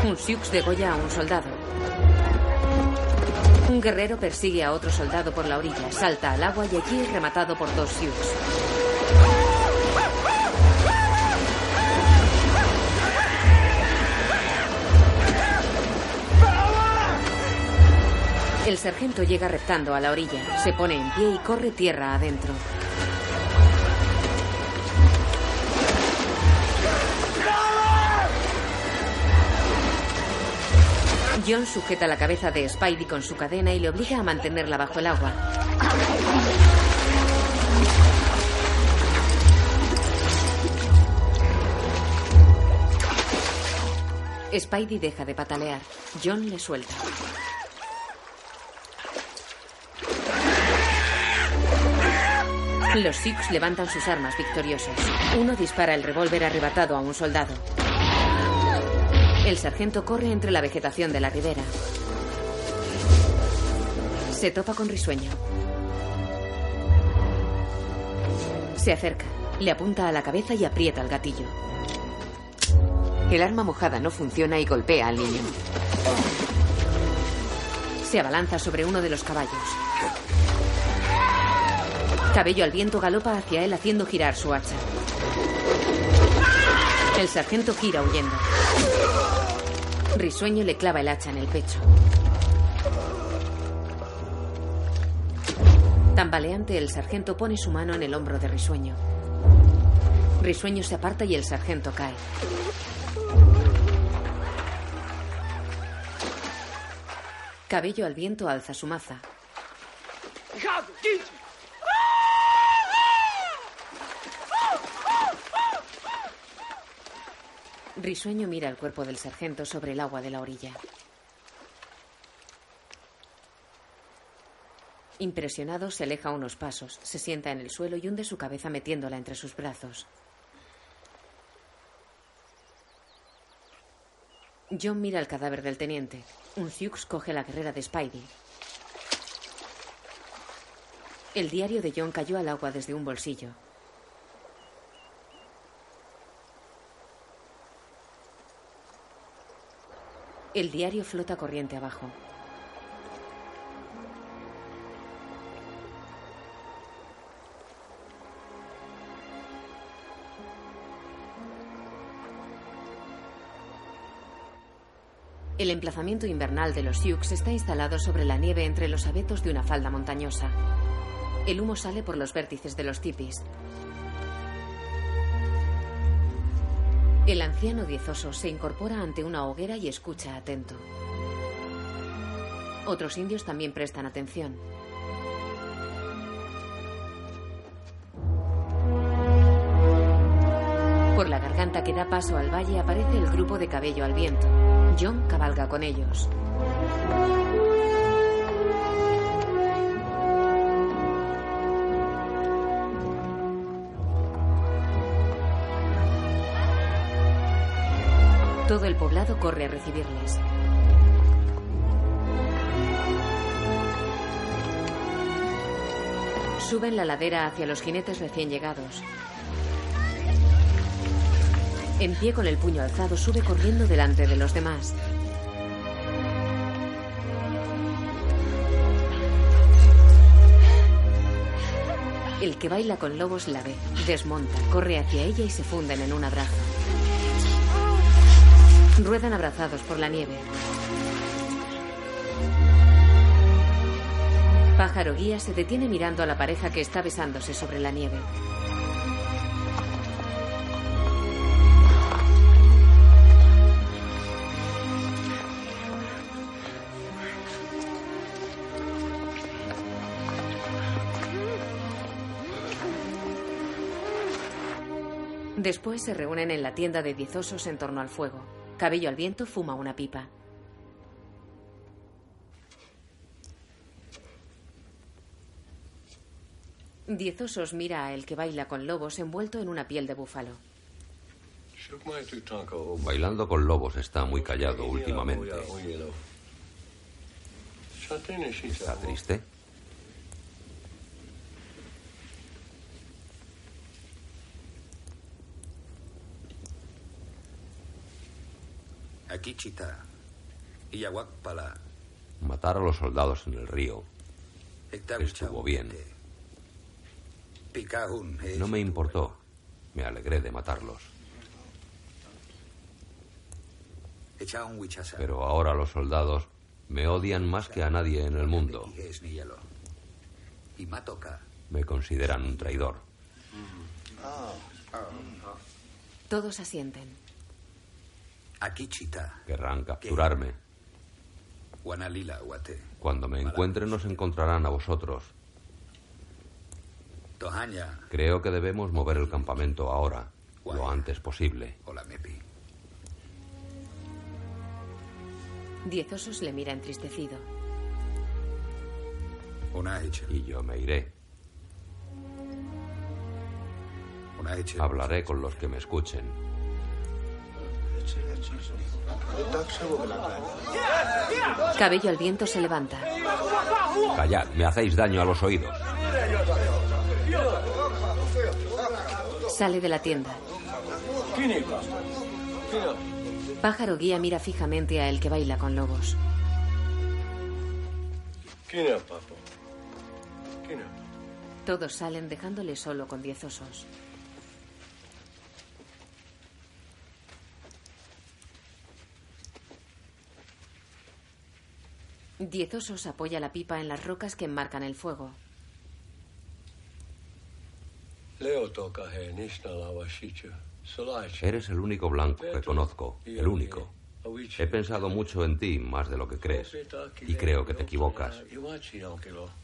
Un Sioux degolla a un soldado. Un guerrero persigue a otro soldado por la orilla, salta al agua y allí es rematado por dos Sioux. El sargento llega reptando a la orilla, se pone en pie y corre tierra adentro. John sujeta la cabeza de Spidey con su cadena y le obliga a mantenerla bajo el agua. Spidey deja de patalear. John le suelta. Los Sioux levantan sus armas victoriosos. Uno dispara el revólver arrebatado a un soldado. El sargento corre entre la vegetación de la ribera. Se topa con risueño. Se acerca, le apunta a la cabeza y aprieta el gatillo. El arma mojada no funciona y golpea al niño. Se abalanza sobre uno de los caballos. Cabello al viento galopa hacia él haciendo girar su hacha. El sargento gira huyendo. Risueño le clava el hacha en el pecho. Tambaleante, el sargento pone su mano en el hombro de Risueño. Risueño se aparta y el sargento cae. Cabello al viento alza su maza. Risueño mira el cuerpo del sargento sobre el agua de la orilla. Impresionado, se aleja unos pasos, se sienta en el suelo y hunde su cabeza metiéndola entre sus brazos. John mira el cadáver del teniente. Un Sioux coge la guerrera de Spidey. El diario de John cayó al agua desde un bolsillo. El diario flota corriente abajo. El emplazamiento invernal de los Sioux está instalado sobre la nieve entre los abetos de una falda montañosa. El humo sale por los vértices de los tipis. El anciano diezoso se incorpora ante una hoguera y escucha atento. Otros indios también prestan atención. Por la garganta que da paso al valle aparece el grupo de cabello al viento. John cabalga con ellos. Todo el poblado corre a recibirles. Suben la ladera hacia los jinetes recién llegados. En pie con el puño alzado sube corriendo delante de los demás. El que baila con lobos la ve, desmonta, corre hacia ella y se funden en un abrazo. Ruedan abrazados por la nieve. Pájaro guía se detiene mirando a la pareja que está besándose sobre la nieve. Después se reúnen en la tienda de diezosos en torno al fuego. Cabello al viento fuma una pipa. Diezosos mira a el que baila con lobos envuelto en una piel de búfalo. Bailando con lobos está muy callado últimamente. ¿Está triste? Aquí Chita. Iyahuac Pala. Matar a los soldados en el río estuvo bien. No me importó. Me alegré de matarlos. Pero ahora los soldados me odian más que a nadie en el mundo. Me consideran un traidor. Todos asienten. Aquí Chita. Querrán capturarme. Cuando me encuentren nos encontrarán a vosotros. Creo que debemos mover el campamento ahora, lo antes posible. Diez osos le mira entristecido. Y yo me iré. Hablaré con los que me escuchen. Cabello al viento se levanta. Callad, me hacéis daño a los oídos. Sale de la tienda. Pájaro guía mira fijamente a el que baila con lobos. Todos salen dejándole solo con diez osos. Diez osos apoya la pipa en las rocas que enmarcan el fuego. Eres el único blanco que conozco, el único. He pensado mucho en ti, más de lo que crees, y creo que te equivocas.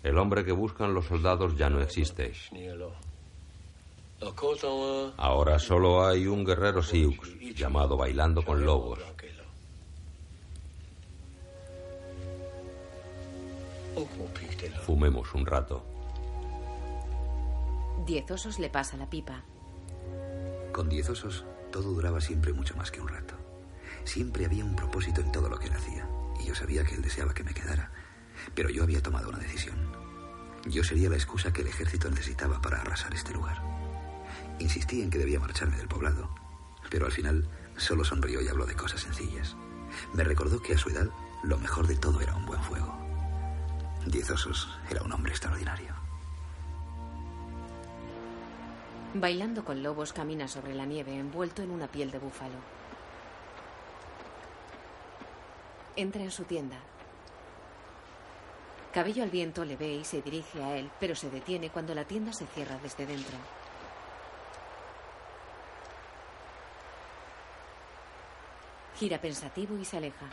El hombre que buscan los soldados ya no existe. Ahora solo hay un guerrero Sioux llamado Bailando con Lobos. Fumemos un rato. Diez osos le pasa la pipa. Con diez osos todo duraba siempre mucho más que un rato. Siempre había un propósito en todo lo que él hacía. Y yo sabía que él deseaba que me quedara. Pero yo había tomado una decisión. Yo sería la excusa que el ejército necesitaba para arrasar este lugar. Insistí en que debía marcharme del poblado, pero al final solo sonrió y habló de cosas sencillas. Me recordó que a su edad lo mejor de todo era un buen fuego. Diez osos era un hombre extraordinario. Bailando con lobos camina sobre la nieve envuelto en una piel de búfalo. Entra en su tienda. Cabello al viento le ve y se dirige a él, pero se detiene cuando la tienda se cierra desde dentro. Gira pensativo y se aleja.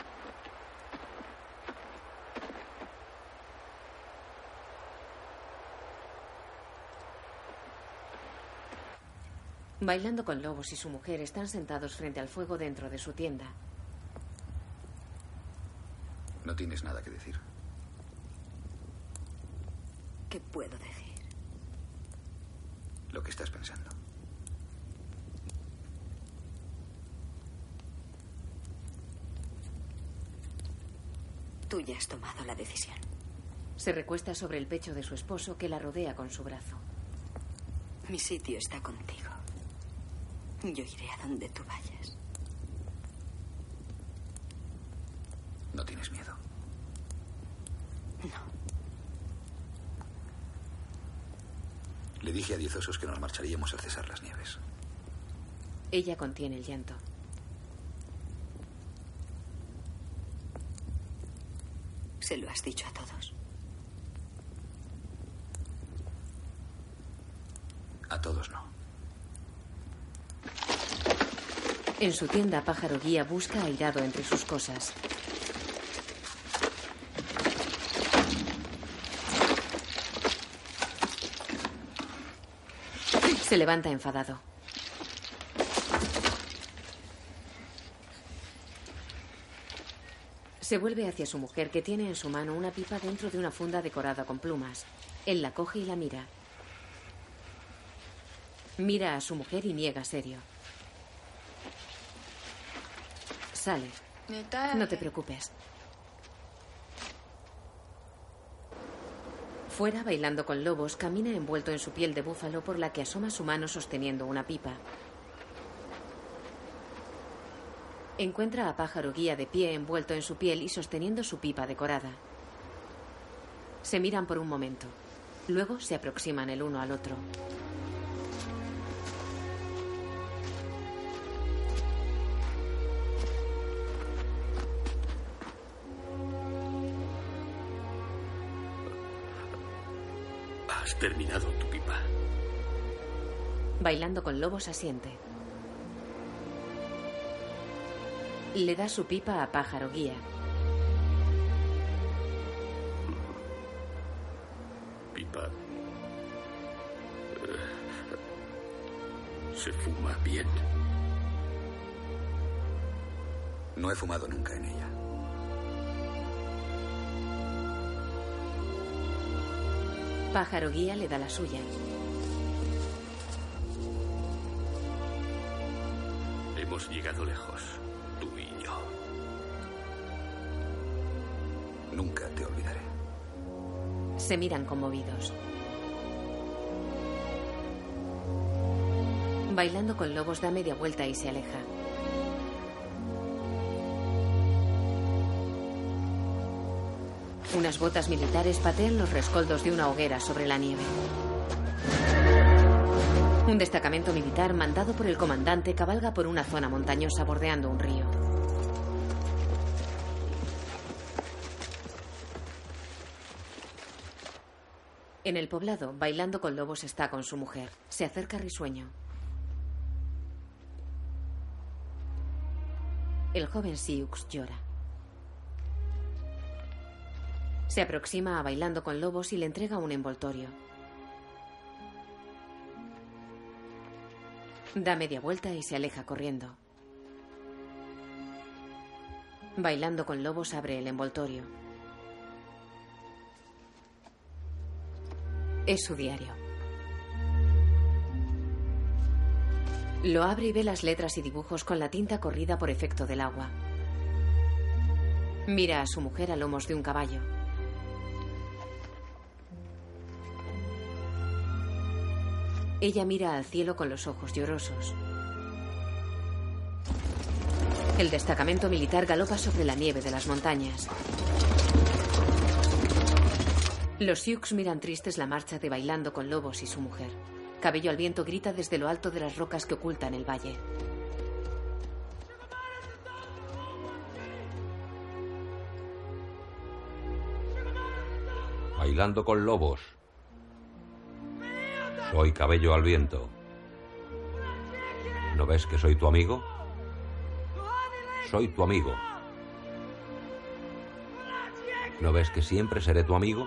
Bailando con lobos y su mujer están sentados frente al fuego dentro de su tienda. No tienes nada que decir. ¿Qué puedo decir? Lo que estás pensando. Tú ya has tomado la decisión. Se recuesta sobre el pecho de su esposo que la rodea con su brazo. Mi sitio está contigo. Yo iré a donde tú vayas. ¿No tienes miedo? No. Le dije a diez osos que nos marcharíamos al cesar las nieves. Ella contiene el llanto. Se lo has dicho a todos. A todos no. En su tienda, Pájaro Guía busca airado entre sus cosas. Se levanta enfadado. Se vuelve hacia su mujer que tiene en su mano una pipa dentro de una funda decorada con plumas. Él la coge y la mira. Mira a su mujer y niega serio. Sale. No te preocupes. Fuera, bailando con lobos, camina envuelto en su piel de búfalo por la que asoma su mano sosteniendo una pipa. Encuentra a pájaro guía de pie envuelto en su piel y sosteniendo su pipa decorada. Se miran por un momento. Luego se aproximan el uno al otro. Has terminado tu pipa. Bailando con lobos asiente. Le da su pipa a pájaro guía. Pipa. eh, Se fuma bien. No he fumado nunca en ella. Pájaro guía le da la suya. Hemos llegado lejos, tú y yo. Nunca te olvidaré. Se miran conmovidos. Bailando con lobos da media vuelta y se aleja. Unas botas militares patean los rescoldos de una hoguera sobre la nieve. Un destacamento militar mandado por el comandante cabalga por una zona montañosa bordeando un río. En el poblado, bailando con lobos está con su mujer. Se acerca risueño. El joven Siux llora. Se aproxima a bailando con lobos y le entrega un envoltorio. Da media vuelta y se aleja corriendo. Bailando con lobos abre el envoltorio. Es su diario. Lo abre y ve las letras y dibujos con la tinta corrida por efecto del agua. Mira a su mujer a lomos de un caballo. Ella mira al cielo con los ojos llorosos. El destacamento militar galopa sobre la nieve de las montañas. Los Sioux miran tristes la marcha de Bailando con Lobos y su mujer. Cabello al viento grita desde lo alto de las rocas que ocultan el valle. Bailando con lobos. Soy cabello al viento. ¿No ves que soy tu amigo? Soy tu amigo. ¿No ves que siempre seré tu amigo?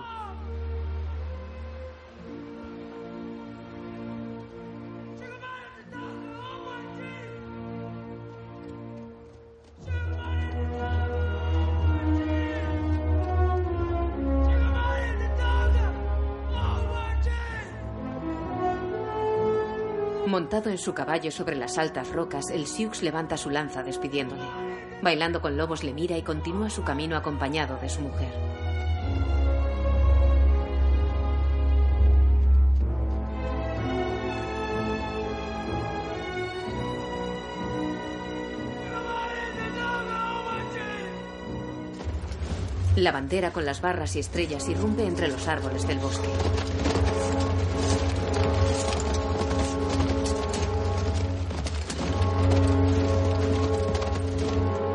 En su caballo sobre las altas rocas, el Sioux levanta su lanza despidiéndole. Bailando con lobos le mira y continúa su camino acompañado de su mujer. La bandera con las barras y estrellas irrumpe entre los árboles del bosque.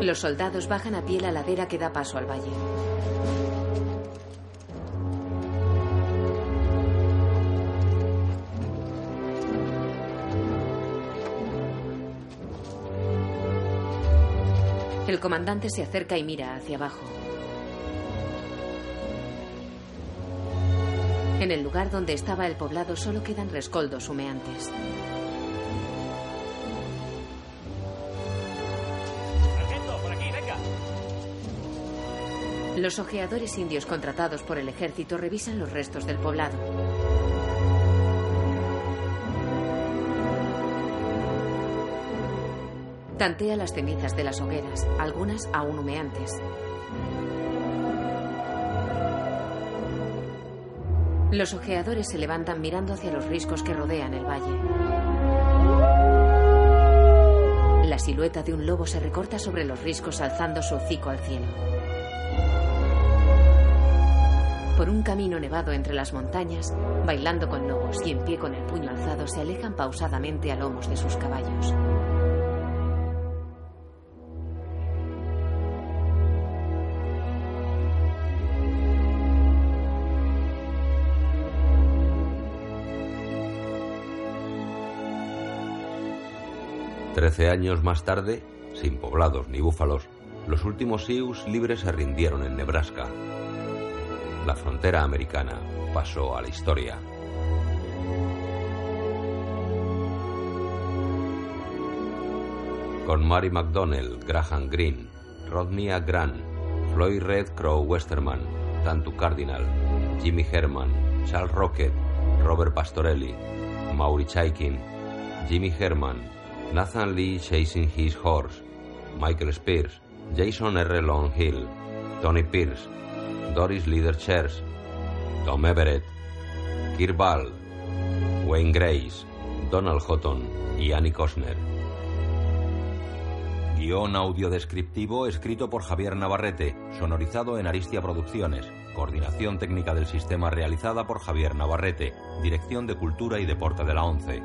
Los soldados bajan a pie la ladera que da paso al valle. El comandante se acerca y mira hacia abajo. En el lugar donde estaba el poblado solo quedan rescoldos humeantes. Los ojeadores indios contratados por el ejército revisan los restos del poblado. Tantea las cenizas de las hogueras, algunas aún humeantes. Los ojeadores se levantan mirando hacia los riscos que rodean el valle. La silueta de un lobo se recorta sobre los riscos alzando su hocico al cielo. Por un camino nevado entre las montañas, bailando con lobos y en pie con el puño alzado, se alejan pausadamente a lomos de sus caballos. Trece años más tarde, sin poblados ni búfalos, los últimos Sioux libres se rindieron en Nebraska, la frontera americana pasó a la historia. Con Mary McDonnell, Graham Greene, Rodney Grant, Floyd Red Crow Westerman, Tantu Cardinal, Jimmy Herman, Charles Rocket, Robert Pastorelli, Maury Chaikin, Jimmy Herman, Nathan Lee Chasing His Horse, Michael Spears, Jason R. Long Hill, Tony Pierce, Doris Leader Chers, Tom Everett, Kirk Ball, Wayne Grace, Donald Houghton y Annie Cosner. Guión audiodescriptivo escrito por Javier Navarrete, sonorizado en Aristia Producciones. Coordinación técnica del sistema realizada por Javier Navarrete. Dirección de Cultura y Deporte de la ONCE.